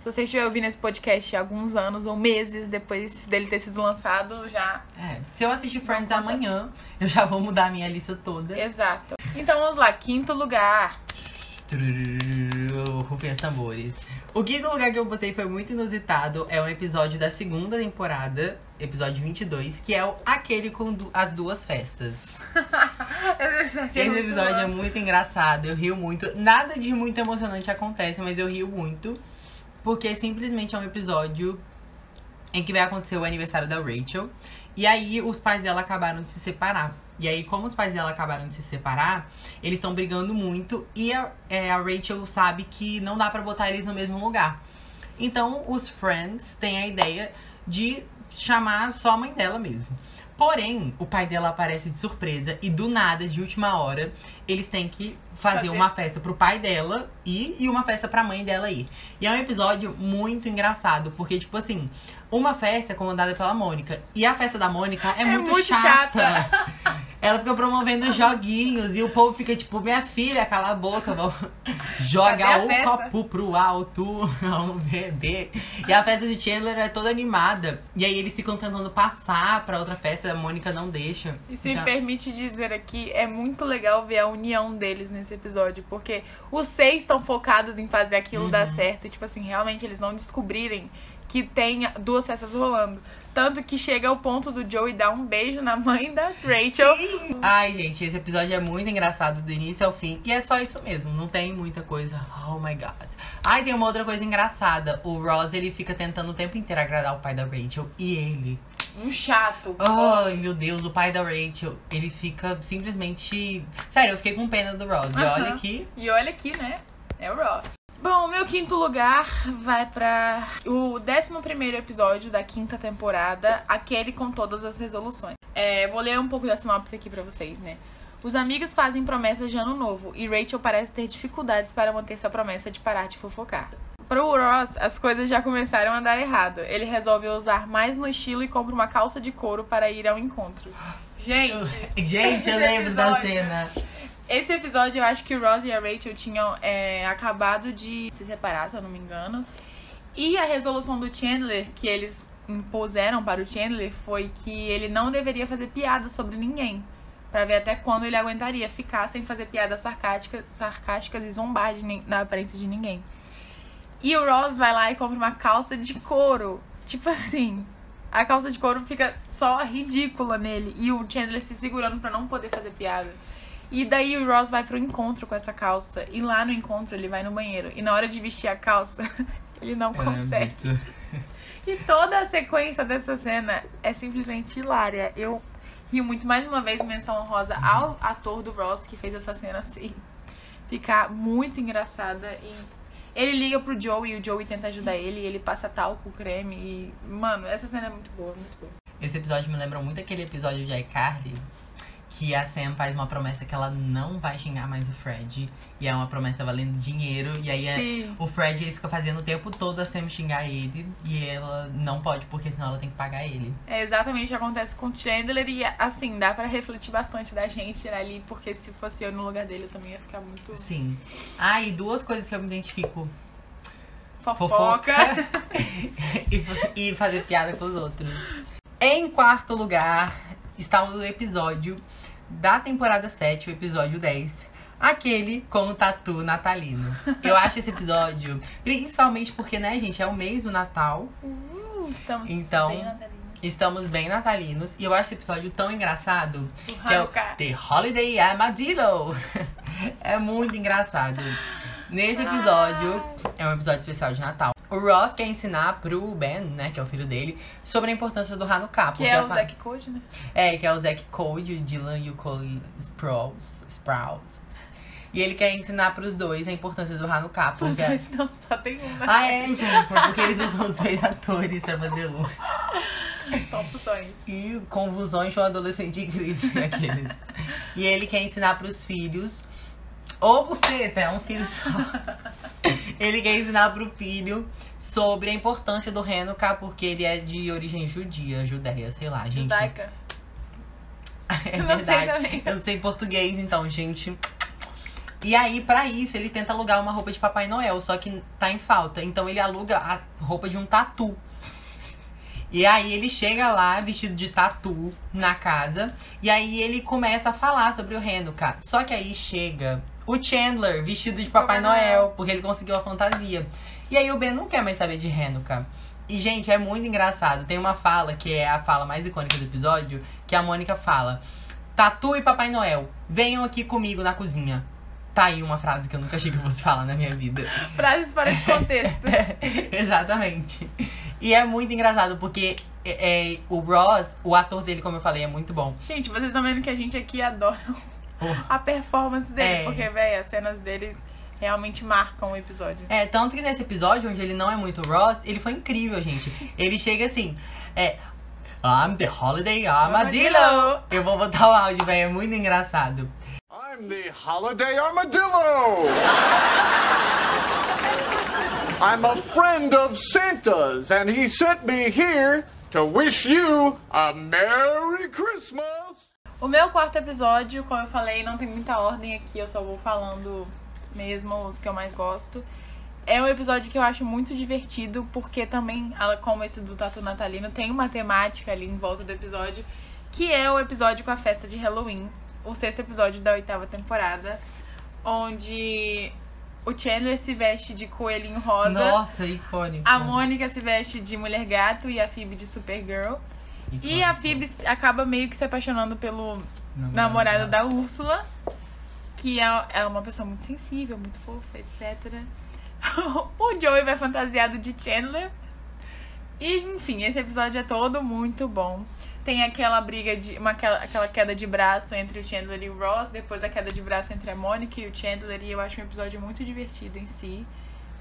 se você estiver ouvindo esse podcast há alguns anos ou meses depois dele ter sido lançado, já. É. Se eu assistir Friends amanhã, eu já vou mudar a minha lista toda. Exato. Então vamos lá, quinto lugar. Rufem os tambores. O quinto lugar que eu botei foi muito inusitado. É um episódio da segunda temporada, episódio 22, que é o aquele com du- as duas festas. Esse episódio é muito engraçado, eu rio muito. Nada de muito emocionante acontece, mas eu rio muito. Porque simplesmente é um episódio em que vai acontecer o aniversário da Rachel. E aí os pais dela acabaram de se separar. E aí, como os pais dela acabaram de se separar, eles estão brigando muito. E a, é, a Rachel sabe que não dá pra botar eles no mesmo lugar. Então, os Friends têm a ideia de chamar só a mãe dela mesmo. Porém, o pai dela aparece de surpresa e do nada, de última hora, eles têm que fazer Fazer. uma festa pro pai dela ir e uma festa pra mãe dela ir. E é um episódio muito engraçado, porque, tipo assim, uma festa é comandada pela Mônica. E a festa da Mônica é, muito, muito chata. Ela fica promovendo joguinhos e o povo fica tipo, minha filha, cala a boca, vamos jogar o festa? copo pro alto, vamos beber. E a festa do Chandler é toda animada. E aí eles ficam tentando passar pra outra festa, a Mônica não deixa. E se Então- me permite dizer aqui, é muito legal ver a união deles nesse episódio, porque os seis estão focados em fazer aquilo dar Uhum. certo. E, tipo assim, realmente eles não descobrirem que tem duas festas rolando. Tanto que chega ao ponto do Joey dar um beijo na mãe da Rachel. Ai, gente, esse episódio é muito engraçado do início ao fim. E é só isso mesmo, não tem muita coisa. Oh my god. Ai, tem uma outra coisa engraçada. O Ross, ele fica tentando o tempo inteiro agradar o pai da Rachel. E ele. Um chato. Ai, meu Deus, o pai da Rachel. Ele fica simplesmente. Sério, eu fiquei com pena do Ross. E olha que. E olha aqui, né? É o Ross. Bom, meu quinto lugar vai pra o 11 episódio da quinta temporada, aquele com todas as resoluções. É, vou ler um pouco da sinopse aqui pra vocês, né? Os amigos fazem promessas de ano novo e Rachel parece ter dificuldades para manter sua promessa de parar de fofocar. Pro Ross, as coisas já começaram a dar errado. Ele resolve usar mais no estilo e compra uma calça de couro para ir ao encontro. Gente, Gente, eu lembro da cena. esse episódio eu acho que o Ross e a Rachel tinham é, acabado de se separar, se eu não me engano. E a resolução do Chandler, que eles impuseram para o Chandler, foi que ele não deveria fazer piada sobre ninguém. Pra ver até quando ele aguentaria ficar sem fazer piadas sarcásticas, sarcásticas e zombar de, na aparência de ninguém. E o Ross vai lá e compra uma calça de couro. Tipo assim, a calça de couro fica só ridícula nele. E o Chandler se segurando pra não poder fazer piada. E daí o Ross vai pro encontro com essa calça. E lá no encontro ele vai no banheiro. E na hora de vestir a calça, ele não consegue. E toda a sequência dessa cena é simplesmente hilária. Eu rio muito mais uma vez, menção honrosa ao ator do Ross que fez essa cena assim. Ficar muito engraçada. E ele liga pro Joey e o Joey tenta ajudar ele. E ele passa talco, creme. E, mano, essa cena é muito boa, muito boa. Esse episódio me lembra muito aquele episódio de iCarly, que a Sam faz uma promessa que ela não vai xingar mais o Fred. E é uma promessa valendo dinheiro. E aí é- o Fred ele fica fazendo o tempo todo a Sam xingar ele. E ela não pode, porque senão ela tem que pagar ele. É exatamente o que acontece com o Chandler. E assim, dá pra refletir bastante da gente ali. Porque se fosse eu no lugar dele, eu também ia ficar muito Sim. Ah, e duas coisas que eu me identifico. fofoca. e, e fazer piada com os outros. Em quarto lugar está o episódio da temporada 7, o episódio 10. Aquele com o tatu natalino. Eu acho esse episódio, principalmente porque, né, gente, é o mês do Natal. Uh, estamos Então, bem natalinos. Estamos bem natalinos. E eu acho esse episódio tão engraçado. Do Que é o. The Holiday Armadillo. é muito engraçado. Nesse episódio, é um episódio especial de Natal. O Ross quer ensinar pro Ben, né, que é o filho dele, sobre a importância do Hanukkah. Que é o fa- Zack Code, né? É, que é o Zack Code, o Dylan e o Cole Sprouse. Sprouse. E ele quer ensinar pros dois a importância do Hanukkah. Os Porque... dois não, só tem um, né? Ah, é, gente. É porque eles usam os dois atores pra fazer um. Opções. E convulsões de um adolescente em crise, aqueles. E ele quer ensinar pros filhos. Ou você, é um filho só. Ele quer ensinar pro filho sobre a importância do Hanukkah, porque ele é de origem judia, judeia, sei lá, gente. Judaica. É Não sei verdade. também. Eu não sei português, então, gente. E aí, pra isso, ele tenta alugar uma roupa de Papai Noel, só que tá em falta. Então ele aluga a roupa de um tatu. E aí ele chega lá vestido de tatu na casa. E aí ele começa a falar sobre o Hanukkah. Só que aí chega o Chandler vestido de Papai Noel. Porque ele conseguiu a fantasia. E aí o Ben não quer mais saber de Hanukkah. E, gente, é muito engraçado. Tem uma fala que é a fala mais icônica do episódio, que a Mônica fala: Tatu e Papai Noel, venham aqui comigo na cozinha. Tá aí uma frase que eu nunca achei que eu fosse falar na minha vida. Frases fora de contexto. Exatamente. E é muito engraçado, porque é, é, o Ross, o ator dele, como eu falei, é muito bom. Gente, vocês estão vendo que a gente aqui adora. A performance dele. É. Porque, véi, as cenas dele realmente marcam o episódio. É, tanto que nesse episódio, onde ele não é muito Ross, ele foi incrível, gente. Ele chega assim, é. I'm the holiday armadillo. Armadillo. Eu vou botar o áudio, velho. É muito engraçado. I'm the Holiday Armadillo! I'm a friend of Santa's, and he sent me here to wish you a Merry Christmas! O meu quarto episódio, como eu falei, não tem muita ordem aqui, eu só vou falando mesmo os que eu mais gosto. É um episódio que eu acho muito divertido, porque também, como esse do Tatu Natalino, tem uma temática ali em volta do episódio, que é o episódio com a festa de Halloween, o sexto episódio da oitava temporada, onde o Chandler se veste de coelhinho rosa, Nossa, icônico. a Mônica se veste de mulher gato e a Phoebe de Supergirl. E a Phoebe acaba meio que se apaixonando pelo namorado da Úrsula, que é, é uma pessoa muito sensível, muito fofa, etc. o Joey vai fantasiado de Chandler. E, enfim, esse episódio é todo muito bom. Tem aquela briga de. Uma, aquela, aquela queda de braço entre o Chandler e o Ross, depois a queda de braço entre a Mônica e o Chandler, e eu acho um episódio muito divertido em si.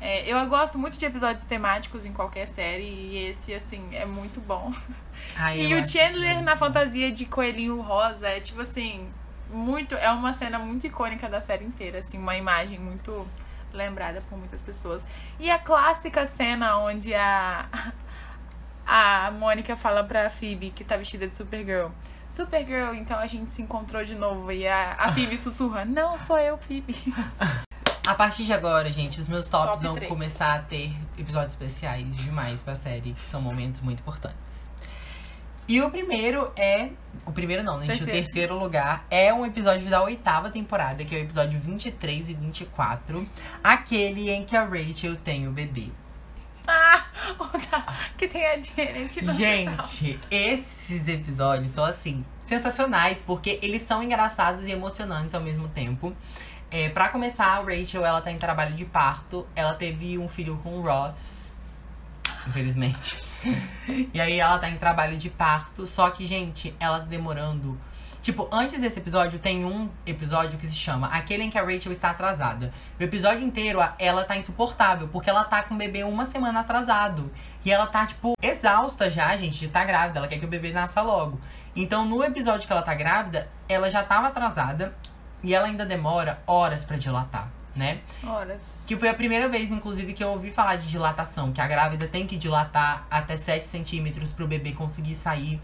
É, eu gosto muito de episódios temáticos em qualquer série, e esse, assim, é muito bom. Ai, E o Chandler que- na fantasia de coelhinho rosa é tipo assim, muito, é uma cena muito icônica da série inteira, assim, uma imagem muito lembrada por muitas pessoas. E a clássica cena onde a a Mônica fala pra Phoebe que tá vestida de Supergirl. Supergirl, então a gente se encontrou de novo e a, a Phoebe sussurra: "Não, sou eu, Phoebe". A partir de agora, gente, os meus tops Top vão três. começar a ter episódios especiais demais pra série, que são momentos muito importantes. E o primeiro é. O primeiro não, né? gente? Terceiro. O terceiro lugar é um episódio da oitava temporada, que é o episódio 23 e 24. Aquele em que a Rachel tem o bebê. Ah, que tem a Janet no. Gente, esses episódios são assim, sensacionais, porque eles são engraçados e emocionantes ao mesmo tempo. É, para começar, a Rachel, ela tá em trabalho de parto. Ela teve um filho com o Ross. Infelizmente. e aí ela tá em trabalho de parto. Só que, gente, ela tá demorando. Tipo, antes desse episódio, tem um episódio que se chama Aquele em que a Rachel está atrasada. O episódio inteiro, ela tá insuportável, porque ela tá com o bebê uma semana atrasado. E ela tá, tipo, exausta já, gente, de estar grávida. Ela quer que o bebê nasça logo. Então, no episódio que ela tá grávida, ela já tava atrasada. E ela ainda demora horas pra dilatar, né? Horas. Que foi a primeira vez, inclusive, que eu ouvi falar de dilatação. Que a grávida tem que dilatar até 7 centímetros pro bebê conseguir sair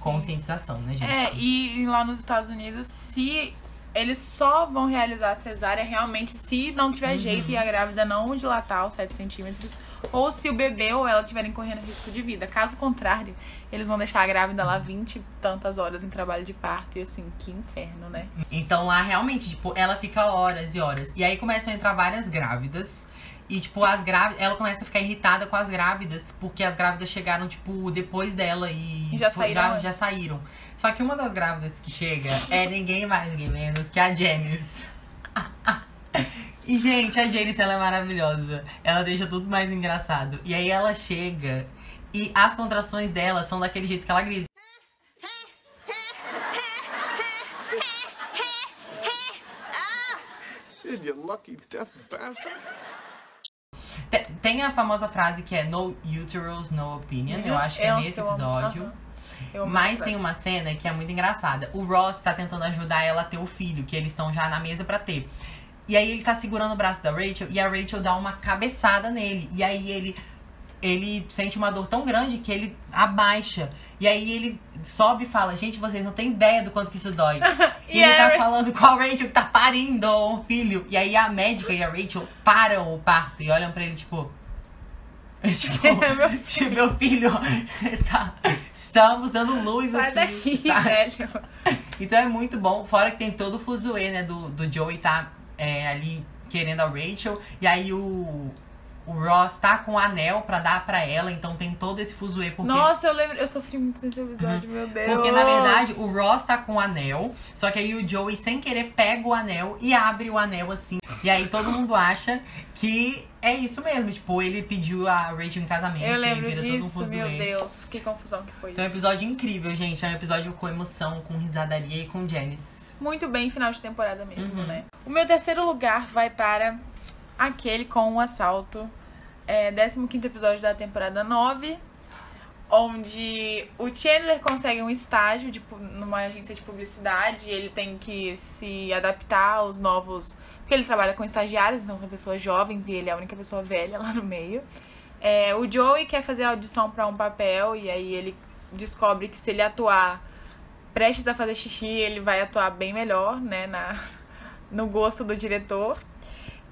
conscientização, né, gente? É, e e lá nos Estados Unidos, se eles só vão realizar a cesárea realmente se não tiver Uhum. jeito e a grávida não dilatar os 7 centímetros, ou se o bebê ou ela estiverem correndo risco de vida. Caso contrário, eles vão deixar a grávida lá 20 e tantas horas em trabalho de parto. E assim, que inferno, né? Então lá realmente, tipo, ela fica horas e horas. E aí começam a entrar várias grávidas. E, tipo, as grávidas. Ela começa a ficar irritada com as grávidas, porque as grávidas chegaram, tipo, depois dela e. Já saíram já, já saíram. Só que uma das grávidas que chega é ninguém mais, ninguém menos que a Janice. E, gente, a Janice, ela é maravilhosa. Ela deixa tudo mais engraçado. E aí ela chega e as contrações dela são daquele jeito que ela grita. Sid, you lucky deaf bastard. Te- Tem a famosa frase que é No uterus, no opinion. Eu acho que é, nesse episódio. Mas tem uma cena que é muito engraçada. O Ross tá tentando ajudar ela a ter o filho, que eles estão já na mesa pra ter. E aí ele tá segurando o braço da Rachel e a Rachel dá uma cabeçada nele. E aí ele ele sente uma dor tão grande que ele abaixa. E aí ele sobe e fala: Gente, vocês não têm ideia do quanto que isso dói. e E ele tá falando com a Rachel que tá parindo um filho. E aí a médica e a Rachel param o parto e olham pra ele, tipo. Tipo, É meu tipo, meu filho, tá, estamos dando luz Sai aqui. daqui, sabe? velho. Então é muito bom. Fora que tem todo o fuzuê, né? Do, do Joey tá é, ali querendo a Rachel. E aí o, o Ross tá com o anel pra dar pra ela. Então tem todo esse fuzuê. Porque, Nossa, eu lembro. Eu sofri muito nesse episódio, meu Deus. porque na verdade o Ross tá com o anel. Só que aí o Joey, sem querer, pega o anel e abre o anel assim. E aí todo mundo acha que é isso mesmo. Tipo, ele pediu a Rachel em casamento. Eu lembro todo um disso, meu. Deus. Que confusão que foi Então é um isso. episódio incrível, gente. É um episódio com emoção, com risadaria e com Janice. Muito bem, final de temporada mesmo, Uhum. né? O meu terceiro lugar vai para aquele com o assalto. É, 15 episódio da temporada 9. Onde o Chandler consegue um estágio de pu- numa agência de publicidade. E ele tem que se adaptar aos novos. Porque ele trabalha com estagiários, então são pessoas jovens e ele é a única pessoa velha lá no meio. É, o Joey quer fazer audição para um papel e aí ele descobre que se ele atuar prestes a fazer xixi, ele vai atuar bem melhor, né, na, no gosto do diretor.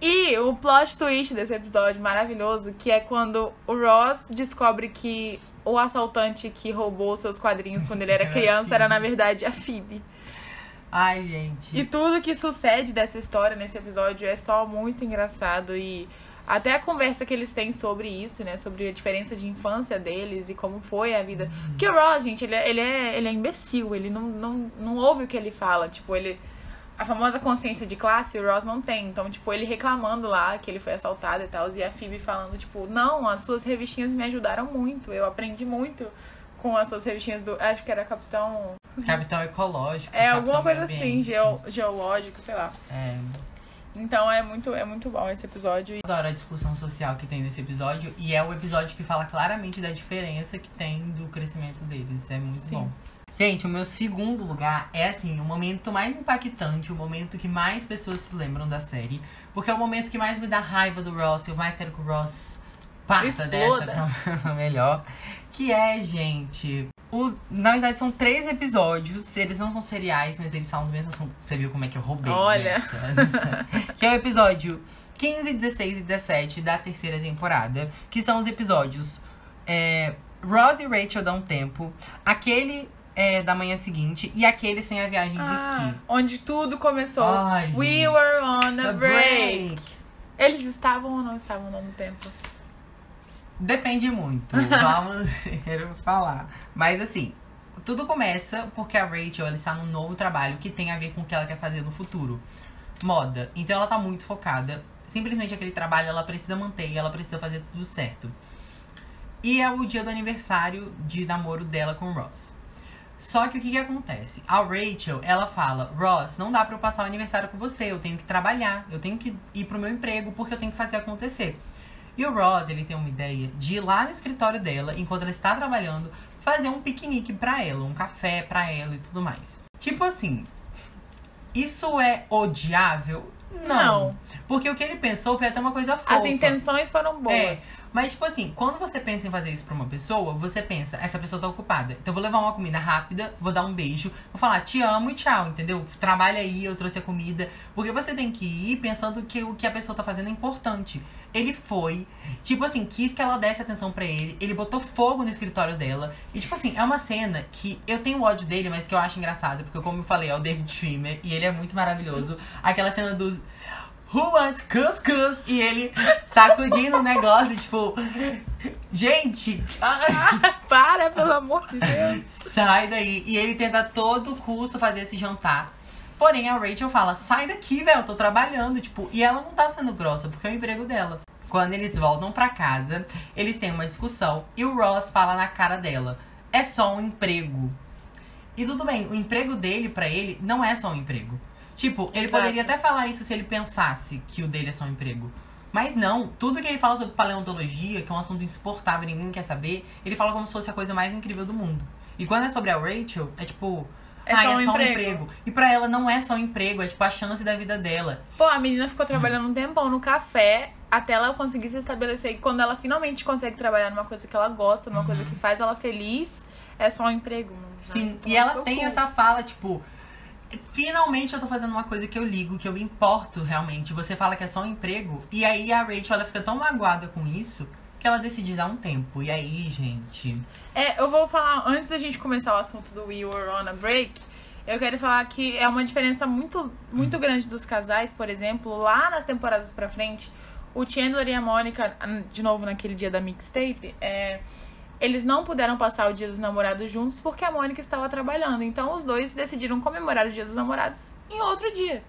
E o plot twist desse episódio maravilhoso, que é quando o Ross descobre que o assaltante que roubou seus quadrinhos quando ele era a criança era, na verdade, a Phoebe. Ai, gente. E tudo que sucede dessa história nesse episódio é só muito engraçado e até a conversa que eles têm sobre isso, né? Sobre a diferença de infância deles e como foi a vida. Porque o Ross, gente, ele é, ele é, ele é imbecil, ele não, não, não ouve o que ele fala. Tipo, ele. A famosa consciência de classe, o Ross não tem. Então, tipo, ele reclamando lá que ele foi assaltado e tal. E a Phoebe falando, tipo, não, as suas revistinhas me ajudaram muito. Eu aprendi muito com as suas revistinhas do. Acho que era Capitão. Capitão ecológico. É, alguma coisa assim, geo, geológico, sei lá. É, Então é muito, é muito bom esse episódio. eu adoro a discussão social que tem nesse episódio. E é o episódio que fala claramente da diferença que tem do crescimento deles. É muito Sim. bom. Gente, o meu segundo lugar é assim, o momento mais impactante, o momento que mais pessoas se lembram da série. Porque é o momento que mais me dá raiva do Ross, eu mais quero que o Ross parta Exploda. dessa pra melhor. Que é, gente. Os, na verdade, são três episódios. Eles não são seriais, mas eles são do mesmo assunto. Você viu como é que eu roubei? Olha. nessa- nessa- que é o episódio 15, 16 e 17 da terceira temporada. Que são os episódios é, Ross e Rachel dão tempo. Aquele é, da manhã seguinte e aquele sem a viagem de Ah, esqui. onde tudo começou. Ai, We were on a break. break. Eles estavam ou não estavam dando tempo? Depende muito. Vamos falar. Mas assim, tudo começa porque a Rachel ela está num novo trabalho que tem a ver com o que ela quer fazer no futuro. Moda. Então ela tá muito focada. Simplesmente aquele trabalho ela precisa manter e ela precisa fazer tudo certo. E é o dia do aniversário de namoro dela com o Ross. Só que o que, que acontece? A Rachel, ela fala, Ross, não dá pra eu passar o aniversário com você, eu tenho que trabalhar, eu tenho que ir pro meu emprego porque eu tenho que fazer acontecer. E o Ross, ele tem uma ideia de ir lá no escritório dela, enquanto ela está trabalhando, fazer um piquenique pra ela, um café pra ela e tudo mais. Tipo assim, isso é odiável? Não. Porque o que ele pensou foi até uma coisa fofa. As intenções foram boas. Mas, tipo assim, quando você pensa em fazer isso pra uma pessoa, você pensa, essa pessoa tá ocupada. Então eu vou levar uma comida rápida, vou dar um beijo, vou falar, te amo e tchau, entendeu? Trabalha aí, eu trouxe a comida. Porque você tem que ir pensando que o que a pessoa tá fazendo é importante. Ele foi, tipo assim, quis que ela desse atenção pra ele. Ele botou fogo no escritório dela. E, tipo assim, é uma cena que eu tenho ódio dele, mas que eu acho engraçado. Porque, como eu falei, é o David Schwimmer e ele é muito maravilhoso. Aquela cena dos. Who wants cuscuz? E ele sacudindo o negócio, tipo. Gente, Para, pelo amor de Deus. sai daí. E ele tenta a todo custo fazer esse jantar. Porém, a Rachel fala: sai daqui, velho, eu tô trabalhando. Tipo, e ela não tá sendo grossa, porque é o emprego dela. Quando eles voltam pra casa, eles têm uma discussão e o Ross fala na cara dela: é só um emprego. E tudo bem, o emprego dele pra ele não é só um emprego. Tipo, ele Exato. poderia até falar isso se ele pensasse que o dele é só um emprego. Mas não, tudo que ele fala sobre paleontologia, que é um assunto insuportável, ninguém quer saber, ele fala como se fosse a coisa mais incrível do mundo. E quando é sobre a Rachel, é tipo. É "Ai, só um emprego." E pra ela não é só um emprego, é tipo a chance da vida dela. Pô, a menina ficou trabalhando um tempão no café até ela conseguir se estabelecer. E quando ela finalmente consegue trabalhar numa coisa que ela gosta, numa coisa que faz ela feliz, é só um emprego. Sim, Vai e ela tem cu. essa fala, tipo. Finalmente eu tô fazendo uma coisa que eu ligo, que eu importo realmente. Você fala que é só um emprego. E aí a Rachel ela fica tão magoada com isso que ela decide dar um tempo. E aí, gente. É, eu vou falar, antes da gente começar o assunto do We Were on a Break, eu quero falar que é uma diferença muito, muito grande dos casais, por exemplo, lá nas temporadas pra frente, o Chandler e a Mônica, de novo naquele dia da mixtape, é, eles não puderam passar o dia dos namorados juntos porque a Mônica estava trabalhando. Então os dois decidiram comemorar o dia dos namorados em outro dia.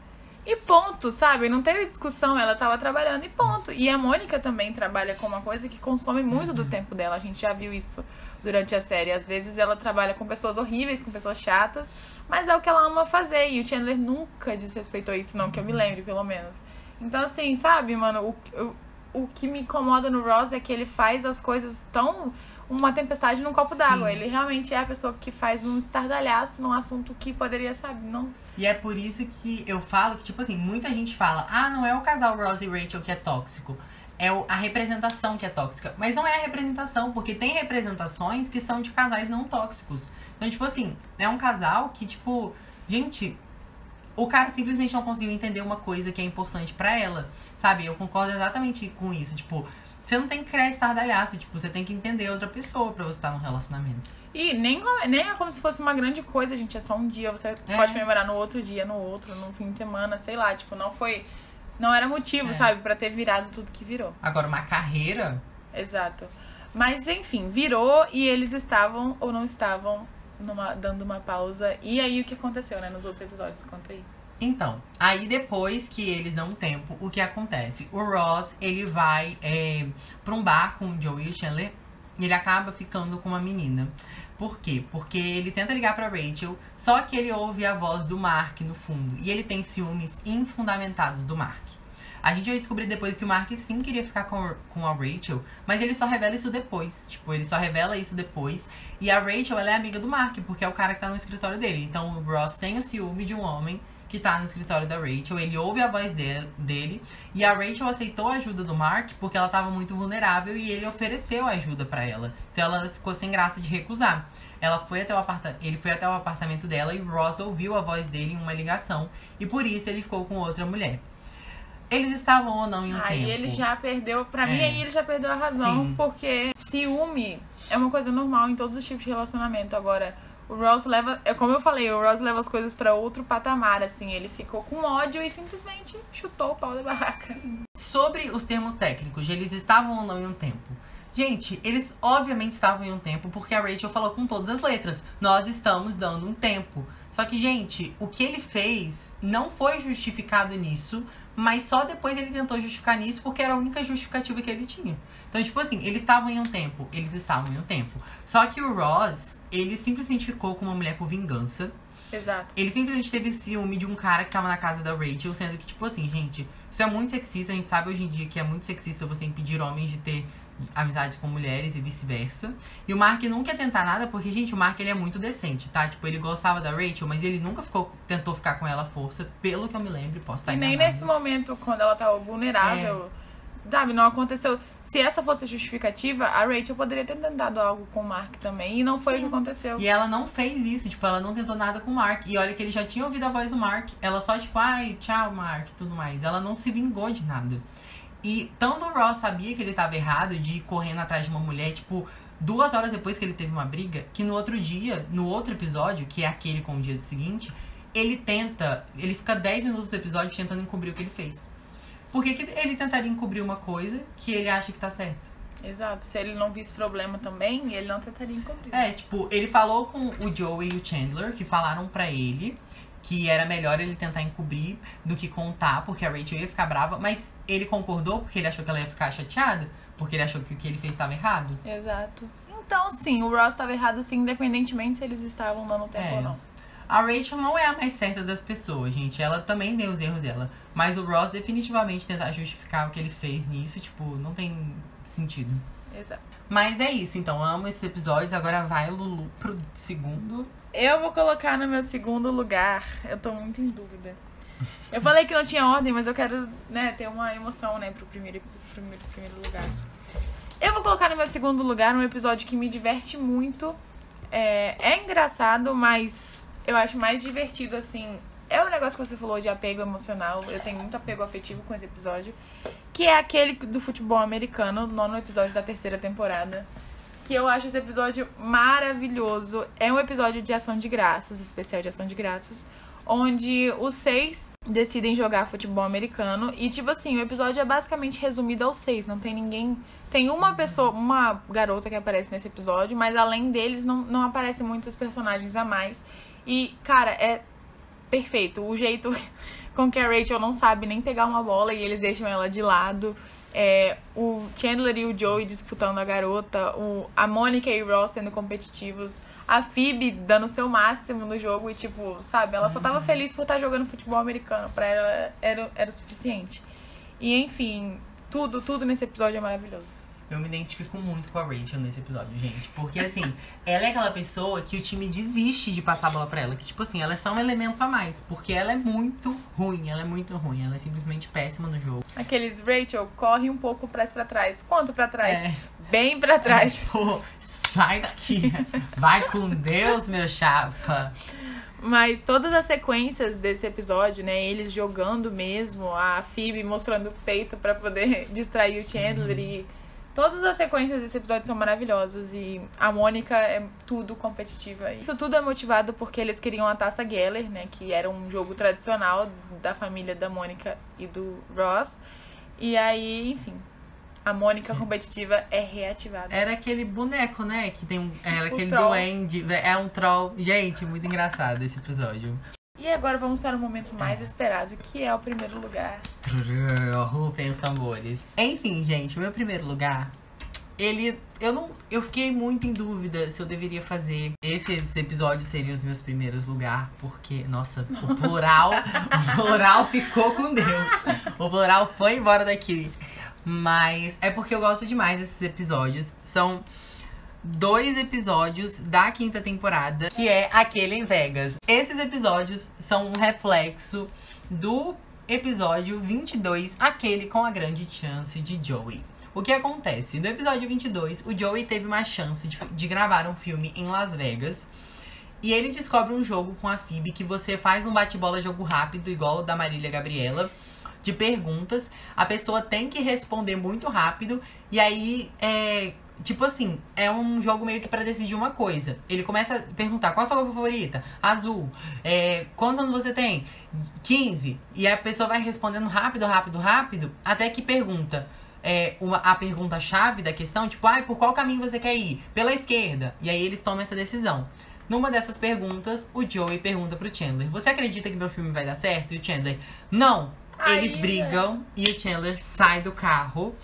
E ponto, sabe? Não teve discussão, ela tava trabalhando e ponto. E a Mônica também trabalha com uma coisa que consome muito do tempo dela. A gente já viu isso durante a série. Às vezes ela trabalha com pessoas horríveis, com pessoas chatas, mas é o que ela ama fazer. E o Chandler nunca desrespeitou isso, não, que eu me lembre, pelo menos. Então, assim, sabe, mano, o, o, o que me incomoda no Ross é que ele faz as coisas tão. Uma tempestade num copo d'água. Ele realmente é a pessoa que faz um estardalhaço num assunto que poderia, sabe, não E é por isso que eu falo que, tipo assim, muita gente fala: ah, não é o casal Ross e Rachel que é tóxico. É a representação que é tóxica. Mas não é a representação, porque tem representações que são de casais não tóxicos. Então, tipo assim, é um casal que, tipo, gente, o cara simplesmente não conseguiu entender uma coisa que é importante pra ela. Sabe? Eu concordo exatamente com isso. Tipo, você não tem que criar estardalhaço. Tipo, você tem que entender outra pessoa pra você estar num relacionamento. E nem, nem é como se fosse uma grande coisa, gente. É só um dia. Você É. pode comemorar no outro dia, no outro, no fim de semana, sei lá. Tipo, não foi. Não era motivo, É. sabe, pra ter virado tudo que virou. Agora, uma carreira. Exato. Mas enfim, virou e eles estavam ou não estavam numa, dando uma pausa. E aí o que aconteceu, né, nos outros episódios? Conta aí. Então, aí depois que eles dão um tempo, o que acontece? O Ross, ele vai é, pra um bar com o Joey Chandler e ele acaba ficando com uma menina. Por quê? Porque ele tenta ligar pra Rachel, só que ele ouve a voz do Mark no fundo. E ele tem ciúmes infundamentados do Mark. A gente vai descobrir depois que o Mark sim queria ficar com, com a Rachel, mas ele só revela isso depois. Tipo, ele só revela isso depois. E a Rachel, ela é amiga do Mark, porque é o cara que tá no escritório dele. Então o Ross tem o ciúme de um homem que tá no escritório da Rachel. Ele ouve a voz de- dele. E a Rachel aceitou a ajuda do Mark porque ela tava muito vulnerável e ele ofereceu ajuda pra ela. Então ela ficou sem graça de recusar. Ela foi até o aparta ele foi até o apartamento dela e Ross ouviu a voz dele em uma ligação. E por isso ele ficou com outra mulher. Eles estavam ou não em um aí tempo? ele já perdeu, pra mim, É. aí ele já perdeu a razão, Sim. porque ciúme é uma coisa normal em todos os tipos de relacionamento. Agora, o Ross leva, é como eu falei, o Ross leva as coisas pra outro patamar, assim. Ele ficou com ódio e simplesmente chutou o pau da barraca. Sobre os termos técnicos, eles estavam ou não em um tempo? Gente, eles obviamente estavam em um tempo porque a Rachel falou com todas as letras. Nós estamos dando um tempo. Só que, gente, o que ele fez não foi justificado nisso, mas só depois ele tentou justificar nisso porque era a única justificativa que ele tinha. Então, tipo assim, eles estavam em um tempo, eles estavam em um tempo. Só que o Ross, ele simplesmente ficou com uma mulher por vingança. Exato. Ele simplesmente teve ciúme de um cara que tava na casa da Rachel, sendo que, tipo assim, gente, isso é muito sexista. A gente sabe hoje em dia que é muito sexista você impedir homens de ter amizades com mulheres e vice-versa. E o Mark nunca ia tentar nada, porque, gente, o Mark ele é muito decente, tá? Tipo, ele gostava da Rachel, mas ele nunca ficou, tentou ficar com ela à força, pelo que eu me lembro, posso estar E nem enganado. nesse momento, quando ela tava vulnerável, sabe, não aconteceu. Se essa fosse a justificativa, a Rachel poderia ter tentado algo com o Mark também. E não foi o que aconteceu. E ela não fez isso, tipo, ela não tentou nada com o Mark. E olha que ele já tinha ouvido a voz do Mark. Ela só, tipo, ai, tchau, Mark, e tudo mais. Ela não se vingou de nada. E tanto o Ross sabia que ele tava errado de ir correndo atrás de uma mulher, tipo, duas horas depois que ele teve uma briga, que no outro dia, no outro episódio, que é aquele com o dia seguinte, ele tenta, ele fica 10 minutos do episódio tentando encobrir o que ele fez. Por que, que ele tentaria encobrir uma coisa que ele acha que tá certa? Exato. Se ele não visse problema também, ele não tentaria encobrir. É, tipo, ele falou com o Joey e o Chandler, que falaram pra ele que era melhor ele tentar encobrir do que contar, porque a Rachel ia ficar brava, mas ele concordou porque ele achou que ela ia ficar chateada, porque ele achou que o que ele fez estava errado. Exato. Então, sim, o Ross estava errado, sim, independentemente se eles estavam dando tempo É. ou não. A Rachel não é a mais certa das pessoas, gente. Ela também tem os erros dela. Mas o Ross definitivamente tentar justificar o que ele fez nisso, tipo, não tem sentido. Exato. Mas é isso, então. Amo esses episódios. Agora vai, Lulu, pro segundo. Eu vou colocar no meu segundo lugar. Eu tô muito em dúvida. Eu falei que não tinha ordem, mas eu quero, né, ter uma emoção, né, pro primeiro, pro primeiro, primeiro lugar. Eu vou colocar no meu segundo lugar um episódio que me diverte muito. É, é engraçado, mas eu acho mais divertido, assim. É o negócio que você falou de apego emocional. Eu tenho muito apego afetivo com esse episódio. Que é aquele do futebol americano, nono episódio da terceira temporada que eu acho esse episódio maravilhoso. É um episódio de ação de graças, especial de ação de graças, onde os seis decidem jogar futebol americano. E, tipo assim, o episódio é basicamente resumido aos seis. Não tem ninguém. Tem uma pessoa, uma garota que aparece nesse episódio, mas além deles não, não aparecem muitos personagens a mais. E, cara, é perfeito. O jeito com que a Rachel não sabe nem pegar uma bola e eles deixam ela de lado. É, o Chandler e o Joey disputando a garota, o, a Mônica e o Ross sendo competitivos, a Phoebe dando o seu máximo no jogo e, tipo, sabe, ela só tava feliz por estar jogando futebol americano. Pra ela era, era o suficiente. E, enfim, tudo, tudo nesse episódio é maravilhoso. Eu me identifico muito com a Rachel nesse episódio, gente. Porque, assim, ela é aquela pessoa que o time desiste de passar a bola pra ela. Que, tipo assim, ela é só um elemento a mais. Porque ela é muito ruim, ela é muito ruim. Ela é simplesmente péssima no jogo. Aqueles Rachel corre um pouco pra pra trás. Quanto pra trás? É. Bem pra trás. Pô, sai daqui. Vai com Deus, meu chapa. Mas todas as sequências desse episódio, né? Eles jogando mesmo, a Phoebe mostrando o peito pra poder distrair o Chandler e todas as sequências desse episódio são maravilhosas e a Mônica é tudo competitiva. Isso tudo é motivado porque eles queriam a Taça Geller, né, que era um jogo tradicional da família da Mônica e do Ross. E aí, enfim, a Mônica competitiva é reativada. Era aquele boneco, né? Que tem um. Era O aquele troll. duende. É um troll. Gente, muito engraçado esse episódio. E agora vamos para o momento mais esperado, que é o primeiro lugar. Rufem os tambores. Enfim, gente, meu primeiro lugar. Ele. Eu não. Eu fiquei muito em dúvida se eu deveria fazer. Esses episódios seriam os meus primeiros lugares. Porque, nossa, o plural. o plural ficou com Deus. O plural foi embora daqui. Mas é porque eu gosto demais desses episódios. São dois episódios da quinta temporada, que é aquele em Vegas. Esses episódios são um reflexo do episódio 22, aquele com a grande chance de Joey. O que acontece? No episódio 22, o Joey teve uma chance de, de gravar um filme em Las Vegas. E ele descobre um jogo com a Phoebe que você faz um bate-bola jogo rápido, igual o da Marília Gabriela, de perguntas. A pessoa tem que responder muito rápido. E aí, é, Tipo assim, é um jogo meio que pra decidir uma coisa. Ele começa a perguntar qual a sua cor favorita? Azul. É, quantos anos você tem? 15. E a pessoa vai respondendo rápido, rápido, rápido, até que pergunta. É, uma, a pergunta-chave da questão, tipo, ah, por qual caminho você quer ir? Pela esquerda. E aí eles tomam essa decisão. Numa dessas perguntas, o Joey pergunta pro Chandler: Você acredita que meu filme vai dar certo? E o Chandler: Não. Eles brigam e o Chandler sai do carro.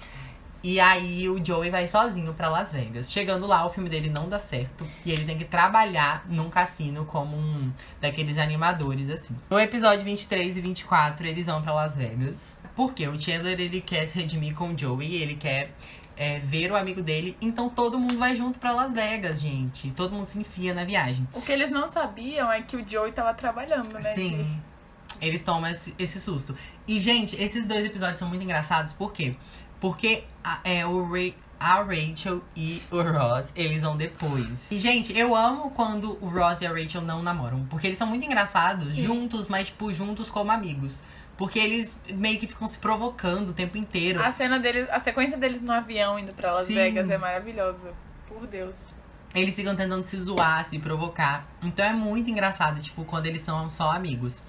E aí o Joey vai sozinho pra Las Vegas. Chegando lá, o filme dele não dá certo. E ele tem que trabalhar num cassino como um daqueles animadores, assim. No episódio 23 e 24, eles vão pra Las Vegas. Porque o Chandler, ele quer se redimir com o Joey. Ele quer é, ver o amigo dele. Então todo mundo vai junto pra Las Vegas, gente. Todo mundo se enfia na viagem. O que eles não sabiam é que o Joey tava trabalhando, né? Sim. Eles tomam esse, esse susto. E, gente, esses dois episódios são muito engraçados. Por quê? Porque a, é, o Ray, a Rachel e o Ross, eles vão depois. E, gente, eu amo quando o Ross e a Rachel não namoram. Porque eles são muito engraçados, juntos, mas, tipo, juntos como amigos. Porque eles meio que ficam se provocando o tempo inteiro. A cena deles, a sequência deles no avião indo pra Las Sim. Vegas é maravilhosa. Por Deus. Eles ficam tentando se zoar, se provocar. Então é muito engraçado, tipo, quando eles são só amigos.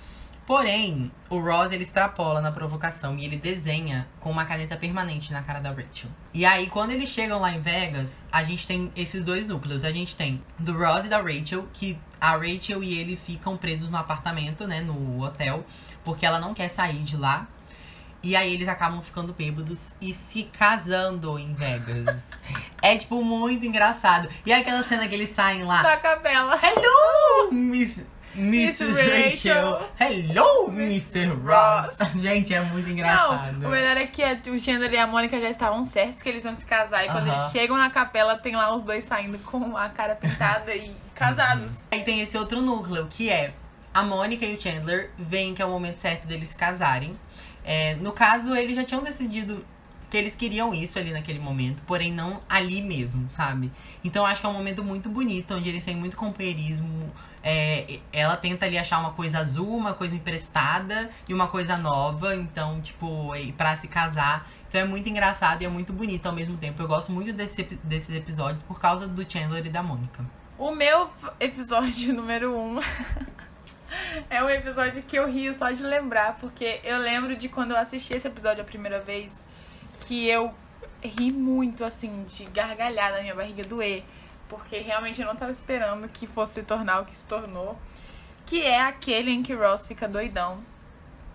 Porém, o Ross ele extrapola na provocação e ele desenha com uma caneta permanente na cara da Rachel. E aí, quando eles chegam lá em Vegas, a gente tem esses dois núcleos. A gente tem do Ross e da Rachel, que a Rachel e ele ficam presos no apartamento, né, no hotel, porque ela não quer sair de lá. E aí eles acabam ficando bêbados e se casando em Vegas. é, tipo, muito engraçado. E aquela cena que eles saem lá. Da capela. Hello, Miss, Mrs. Rachel. Rachel. Hello. Mr. Ross. Ross. Gente, é muito engraçado. Não, o melhor é que o Chandler e a Mônica já estavam certos que eles iam se casar. E quando Aham. eles chegam na capela, tem lá os dois saindo com a cara pintada e casados. Aí tem esse outro núcleo, que é a Mônica e o Chandler veem que é o momento certo deles se casarem. É, no caso, eles já tinham decidido que eles queriam isso ali naquele momento, porém não ali mesmo, sabe? Então acho que é um momento muito bonito, onde eles têm muito companheirismo. É, ela tenta ali achar uma coisa azul, uma coisa emprestada e uma coisa nova, então, tipo, pra se casar. Então é muito engraçado e é muito bonito ao mesmo tempo. Eu gosto muito desse, desses episódios por causa do Chandler e da Mônica. O meu episódio número um é um episódio que eu rio só de lembrar, porque eu lembro de quando eu assisti esse episódio a primeira vez, que eu ri muito, assim, de gargalhar na minha barriga doer, porque realmente eu não tava esperando que fosse se tornar o que se tornou, que é aquele em que Ross fica doidão,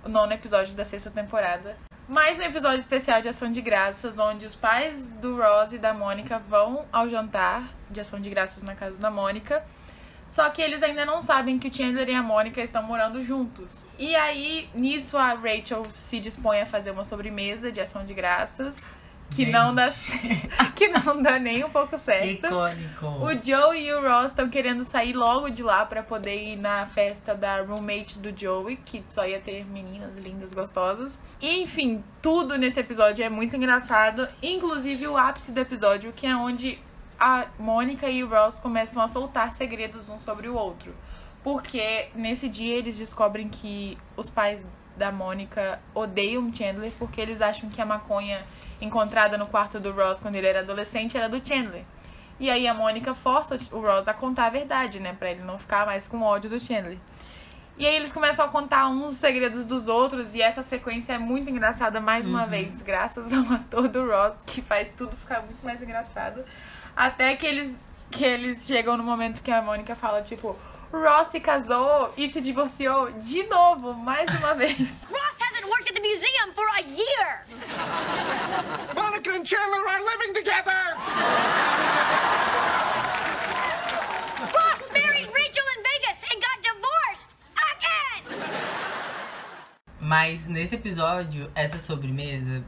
o nono episódio da sexta temporada. Mais um episódio especial de Ação de Graças, onde os pais do Ross e da Mônica vão ao jantar de Ação de Graças na casa da Mônica. Só que eles ainda não sabem que o Chandler e a Mônica estão morando juntos. E aí, nisso, a Rachel se dispõe a fazer uma sobremesa de Ação de Graças. Que Gente. não dá que não dá nem um pouco certo. Icônico. O Joe e o Ross estão querendo sair logo de lá pra poder ir na festa da roommate do Joey, que só ia ter meninas lindas, gostosas. E, enfim, tudo nesse episódio é muito engraçado, inclusive o ápice do episódio, que é onde a Mônica e o Ross começam a soltar segredos um sobre o outro. Porque nesse dia eles descobrem que os pais da Mônica odeiam Chandler porque eles acham que a maconha encontrada no quarto do Ross quando ele era adolescente era do Chandler. E aí a Mônica força o Ross a contar a verdade, né? Pra ele não ficar mais com ódio do Chandler. E aí eles começam a contar uns os segredos dos outros. E essa sequência é muito engraçada mais uma vez, graças ao ator do Ross, que faz tudo ficar muito mais engraçado. Até que eles, que eles chegam no momento que a Mônica fala, tipo, o Ross se casou e se divorciou de novo, mais uma vez. Ross hasn't worked at the museum for a year. Monica and Chandler are living together! Ross married Rachel in Vegas and got divorced again. Mas nesse episódio, essa sobremesa,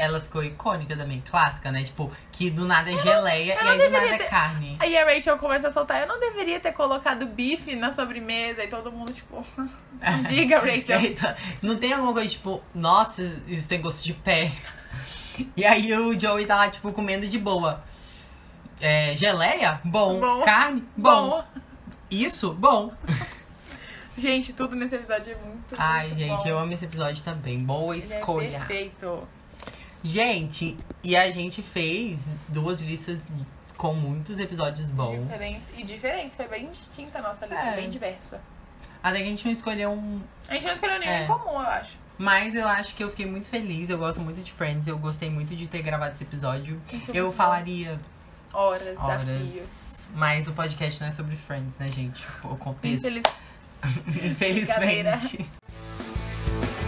ela ficou icônica também, clássica, né? Tipo, que do nada é geleia eu e não aí do nada é ter- carne. Aí a Rachel começa a soltar, eu não deveria ter colocado bife na sobremesa. E todo mundo, tipo, não diga, Rachel. Eita, não tem alguma coisa tipo, nossa, isso tem gosto de pé. E aí o Joey tá lá, tipo, comendo de boa. É, geleia? Bom. Bom. Carne? Bom. Bom. Isso? Bom. Gente, tudo nesse episódio é muito, Ai, muito gente, bom. eu amo esse episódio também. Boa Ele é escolha. perfeito. Gente, e a gente fez duas listas com muitos episódios bons. Diferentes, e diferentes, foi bem distinta a nossa lista, É. bem diversa. Até que a gente não escolheu um. A gente não escolheu nenhum É. comum, eu acho. Mas eu acho que eu fiquei muito feliz. Eu gosto muito de Friends. Eu gostei muito de ter gravado esse episódio. Sim, foi Eu falaria. Horas, desafio. horas. Mas o podcast não é sobre Friends, né, gente? O contexto. Infeliz... Infelizmente.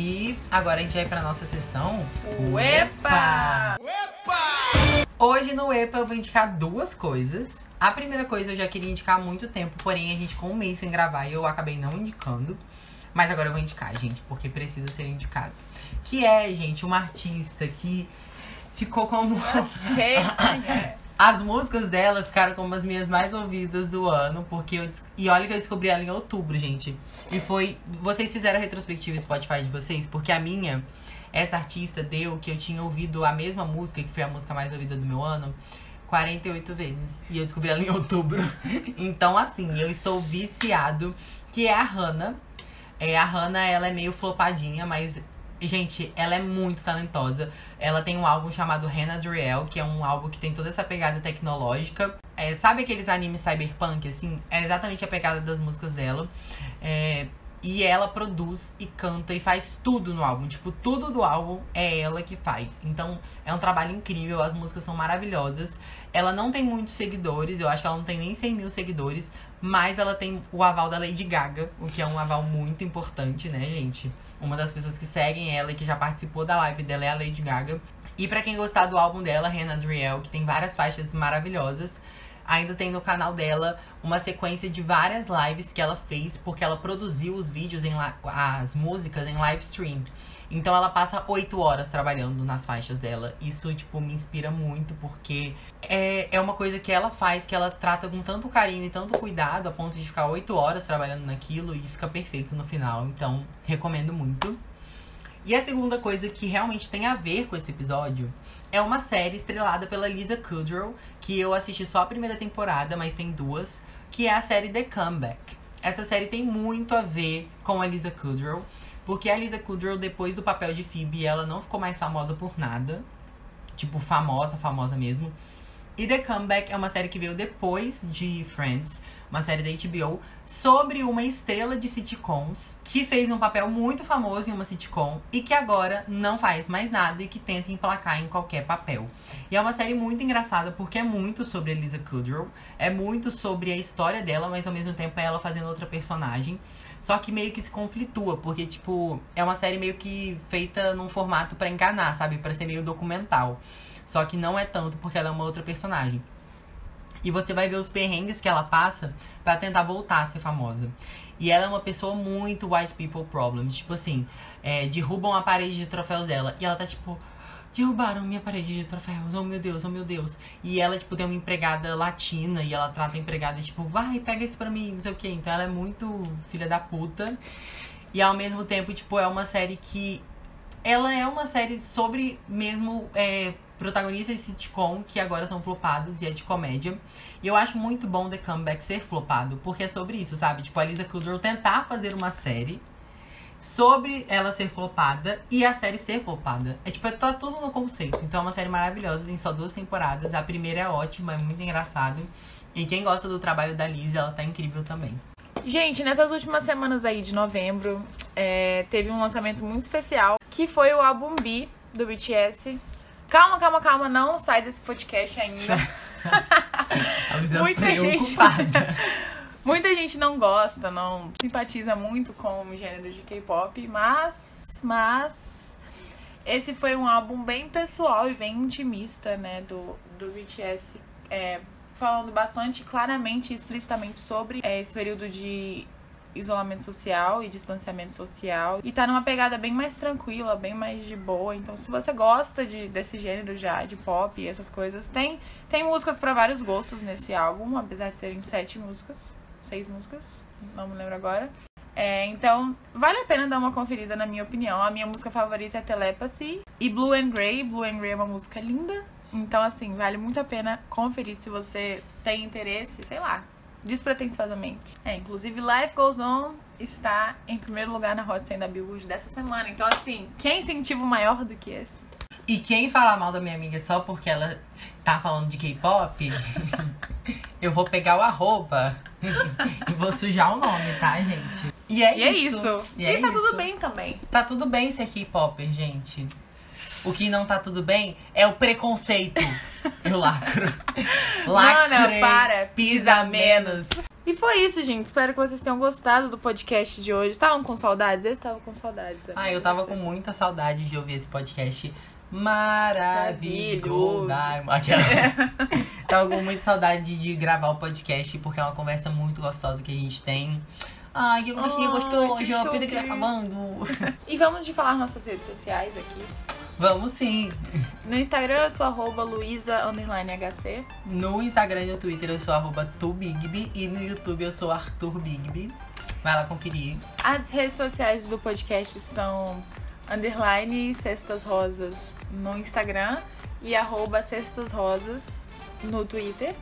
E agora a gente vai pra nossa sessão. Uepa! Hoje no EPA eu vou indicar duas coisas. A primeira coisa eu já queria indicar há muito tempo, porém a gente ficou um mês sem gravar e eu acabei não indicando. Mas agora eu vou indicar, gente, porque precisa ser indicado. Que é, gente, uma artista que ficou como. As músicas dela ficaram como as minhas mais ouvidas do ano, porque eu. E olha que eu descobri ela em outubro, gente. E foi. Vocês fizeram a retrospectiva Spotify de vocês? Porque a minha, essa artista deu que eu tinha ouvido a mesma música, que foi a música mais ouvida do meu ano, 48 vezes. E eu descobri ela em outubro. Então, assim, eu estou viciado, que é a Hannah. É, a Hannah, ela é meio flopadinha, mas. Gente, ela é muito talentosa. Ela tem um álbum chamado Hannah Driel, que é um álbum que tem toda essa pegada tecnológica. É, sabe aqueles animes cyberpunk, assim? É exatamente a pegada das músicas dela. É, e ela produz e canta e faz tudo no álbum. Tipo, tudo do álbum é ela que faz. Então, é um trabalho incrível. As músicas são maravilhosas. Ela não tem muitos seguidores. Eu acho que ela não tem nem 100 mil seguidores. Mas ela tem o aval da Lady Gaga, o que é um aval muito importante, né, gente? Uma das pessoas que seguem ela e que já participou da live dela é a Lady Gaga. E pra quem gostar do álbum dela, Hannah Driel, que tem várias faixas maravilhosas, ainda tem no canal dela uma sequência de várias lives que ela fez, porque ela produziu os vídeos, em as músicas em live stream. Então ela passa oito horas trabalhando nas faixas dela. Isso, tipo, me inspira muito, porque é, é uma coisa que ela faz, que ela trata com tanto carinho e tanto cuidado, a ponto de ficar oito horas trabalhando naquilo e fica perfeito no final. Então, recomendo muito. E a segunda coisa que realmente tem a ver com esse episódio é uma série estrelada pela Lisa Kudrow, que eu assisti só a primeira temporada, mas tem duas, que é a série The Comeback. Essa série tem muito a ver com a Lisa Kudrow, porque a Lisa Kudrow, depois do papel de Phoebe, ela não ficou mais famosa por nada. Tipo, famosa, famosa mesmo. E The Comeback é uma série que veio depois de Friends, uma série da HBO, sobre uma estrela de sitcoms que fez um papel muito famoso em uma sitcom e que agora não faz mais nada e que tenta emplacar em qualquer papel. E é uma série muito engraçada porque é muito sobre a Lisa Kudrow, é muito sobre a história dela, mas ao mesmo tempo é ela fazendo outra personagem. Só que meio que se conflitua, porque, tipo, é uma série meio que feita num formato pra enganar, sabe? Pra ser meio documental. Só que não é tanto porque ela é uma outra personagem. E você vai ver os perrengues que ela passa pra tentar voltar a ser famosa. E ela é uma pessoa muito white people problems. Tipo assim, é, derrubam a parede de troféus dela. E ela tá tipo, derrubaram minha parede de troféus. Oh meu Deus, oh meu Deus. E ela, tipo, tem uma empregada latina e ela trata a empregada, tipo, vai, pega isso pra mim, não sei o quê. Então ela é muito filha da puta. E ao mesmo tempo, tipo, é uma série que. Ela é uma série sobre mesmo é, protagonistas de sitcom que agora são flopados e é de comédia. E eu acho muito bom The Comeback ser flopado, porque é sobre isso, sabe? Tipo, a Lisa Kudrow tentar fazer uma série sobre ela ser flopada e a série ser flopada. É tipo, tá tudo no conceito. Então é uma série maravilhosa, tem só duas temporadas. A primeira é ótima, é muito engraçado. E quem gosta do trabalho da Lisa, ela tá incrível também. Gente, nessas últimas semanas aí de novembro, é, teve um lançamento muito especial, que foi o álbum B do BTS. Calma, calma, calma, não sai desse podcast ainda. Luísa Muita gente. Muita gente não gosta, não simpatiza muito com o gênero de K-pop, mas, mas esse foi um álbum bem pessoal e bem intimista, né, do, do BTS, é, falando bastante claramente e explicitamente sobre é, esse período de isolamento social e distanciamento social e tá numa pegada bem mais tranquila, bem mais de boa. Então, se você gosta de, desse gênero já de pop e essas coisas, tem tem músicas para vários gostos nesse álbum, apesar de serem sete músicas, seis músicas, não me lembro agora. É, então, vale a pena dar uma conferida, na minha opinião. A minha música favorita é Telepathy e Blue and Grey. Blue and Grey é uma música linda. Então, assim, vale muito a pena conferir se você tem interesse, sei lá, despretensiosamente. É, inclusive Life Goes On está em primeiro lugar na Hot 100 da Billboard dessa semana. Então, assim, quem incentivo maior do que esse? E quem falar mal da minha amiga só porque ela tá falando de K-pop, eu vou pegar o arroba e vou sujar o nome, tá, gente? E é E é isso. isso. E, E, é tá isso. tudo bem também. Tá tudo bem ser K-popper, gente. O que não tá tudo bem é o preconceito. Eu lacro. Lacrei, para, pisa menos. E foi isso, gente. Espero que vocês tenham gostado do podcast de hoje. Estavam com saudades? Eu estava com saudades. Ah, eu tava com muita saudade de ouvir esse podcast maravilhoso. Tava com muita saudade de gravar o podcast, porque é uma conversa muito gostosa que a gente tem. Ai, que gostinho Ai, gostoso, que a vida que tá acabando. E vamos de falar nossas redes sociais aqui. Vamos sim. No Instagram eu sou arroba luísa underline HC. No Instagram e no Twitter eu sou arroba tubigby e no YouTube eu sou Arthur Bigby. Vai lá conferir. As redes sociais do podcast são underline cestas rosas no Instagram e arroba cestas rosas no Twitter.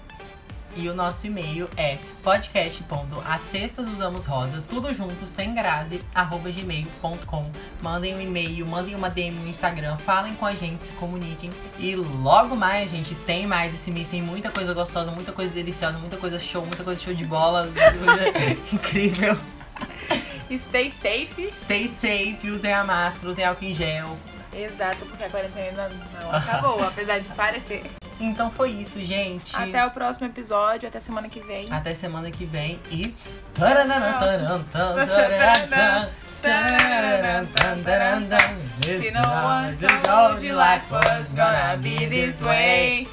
E o nosso e-mail é podcast.acestasudamosrosa, tudo junto, sem grase, arroba gmail.com. Mandem um e-mail, mandem uma DM no Instagram, falem com a gente, se comuniquem. E logo mais, gente, tem mais esse mês, tem muita coisa gostosa, muita coisa deliciosa, muita coisa show, muita coisa show de bola, muita coisa incrível. Stay safe. Stay safe, usem a máscara, usem álcool em gel. Exato, porque a quarentena não acabou, apesar de parecer. Então foi isso, gente. Até o próximo episódio, até semana que vem. Até semana que vem e. Se no one told you life was gonna be this way.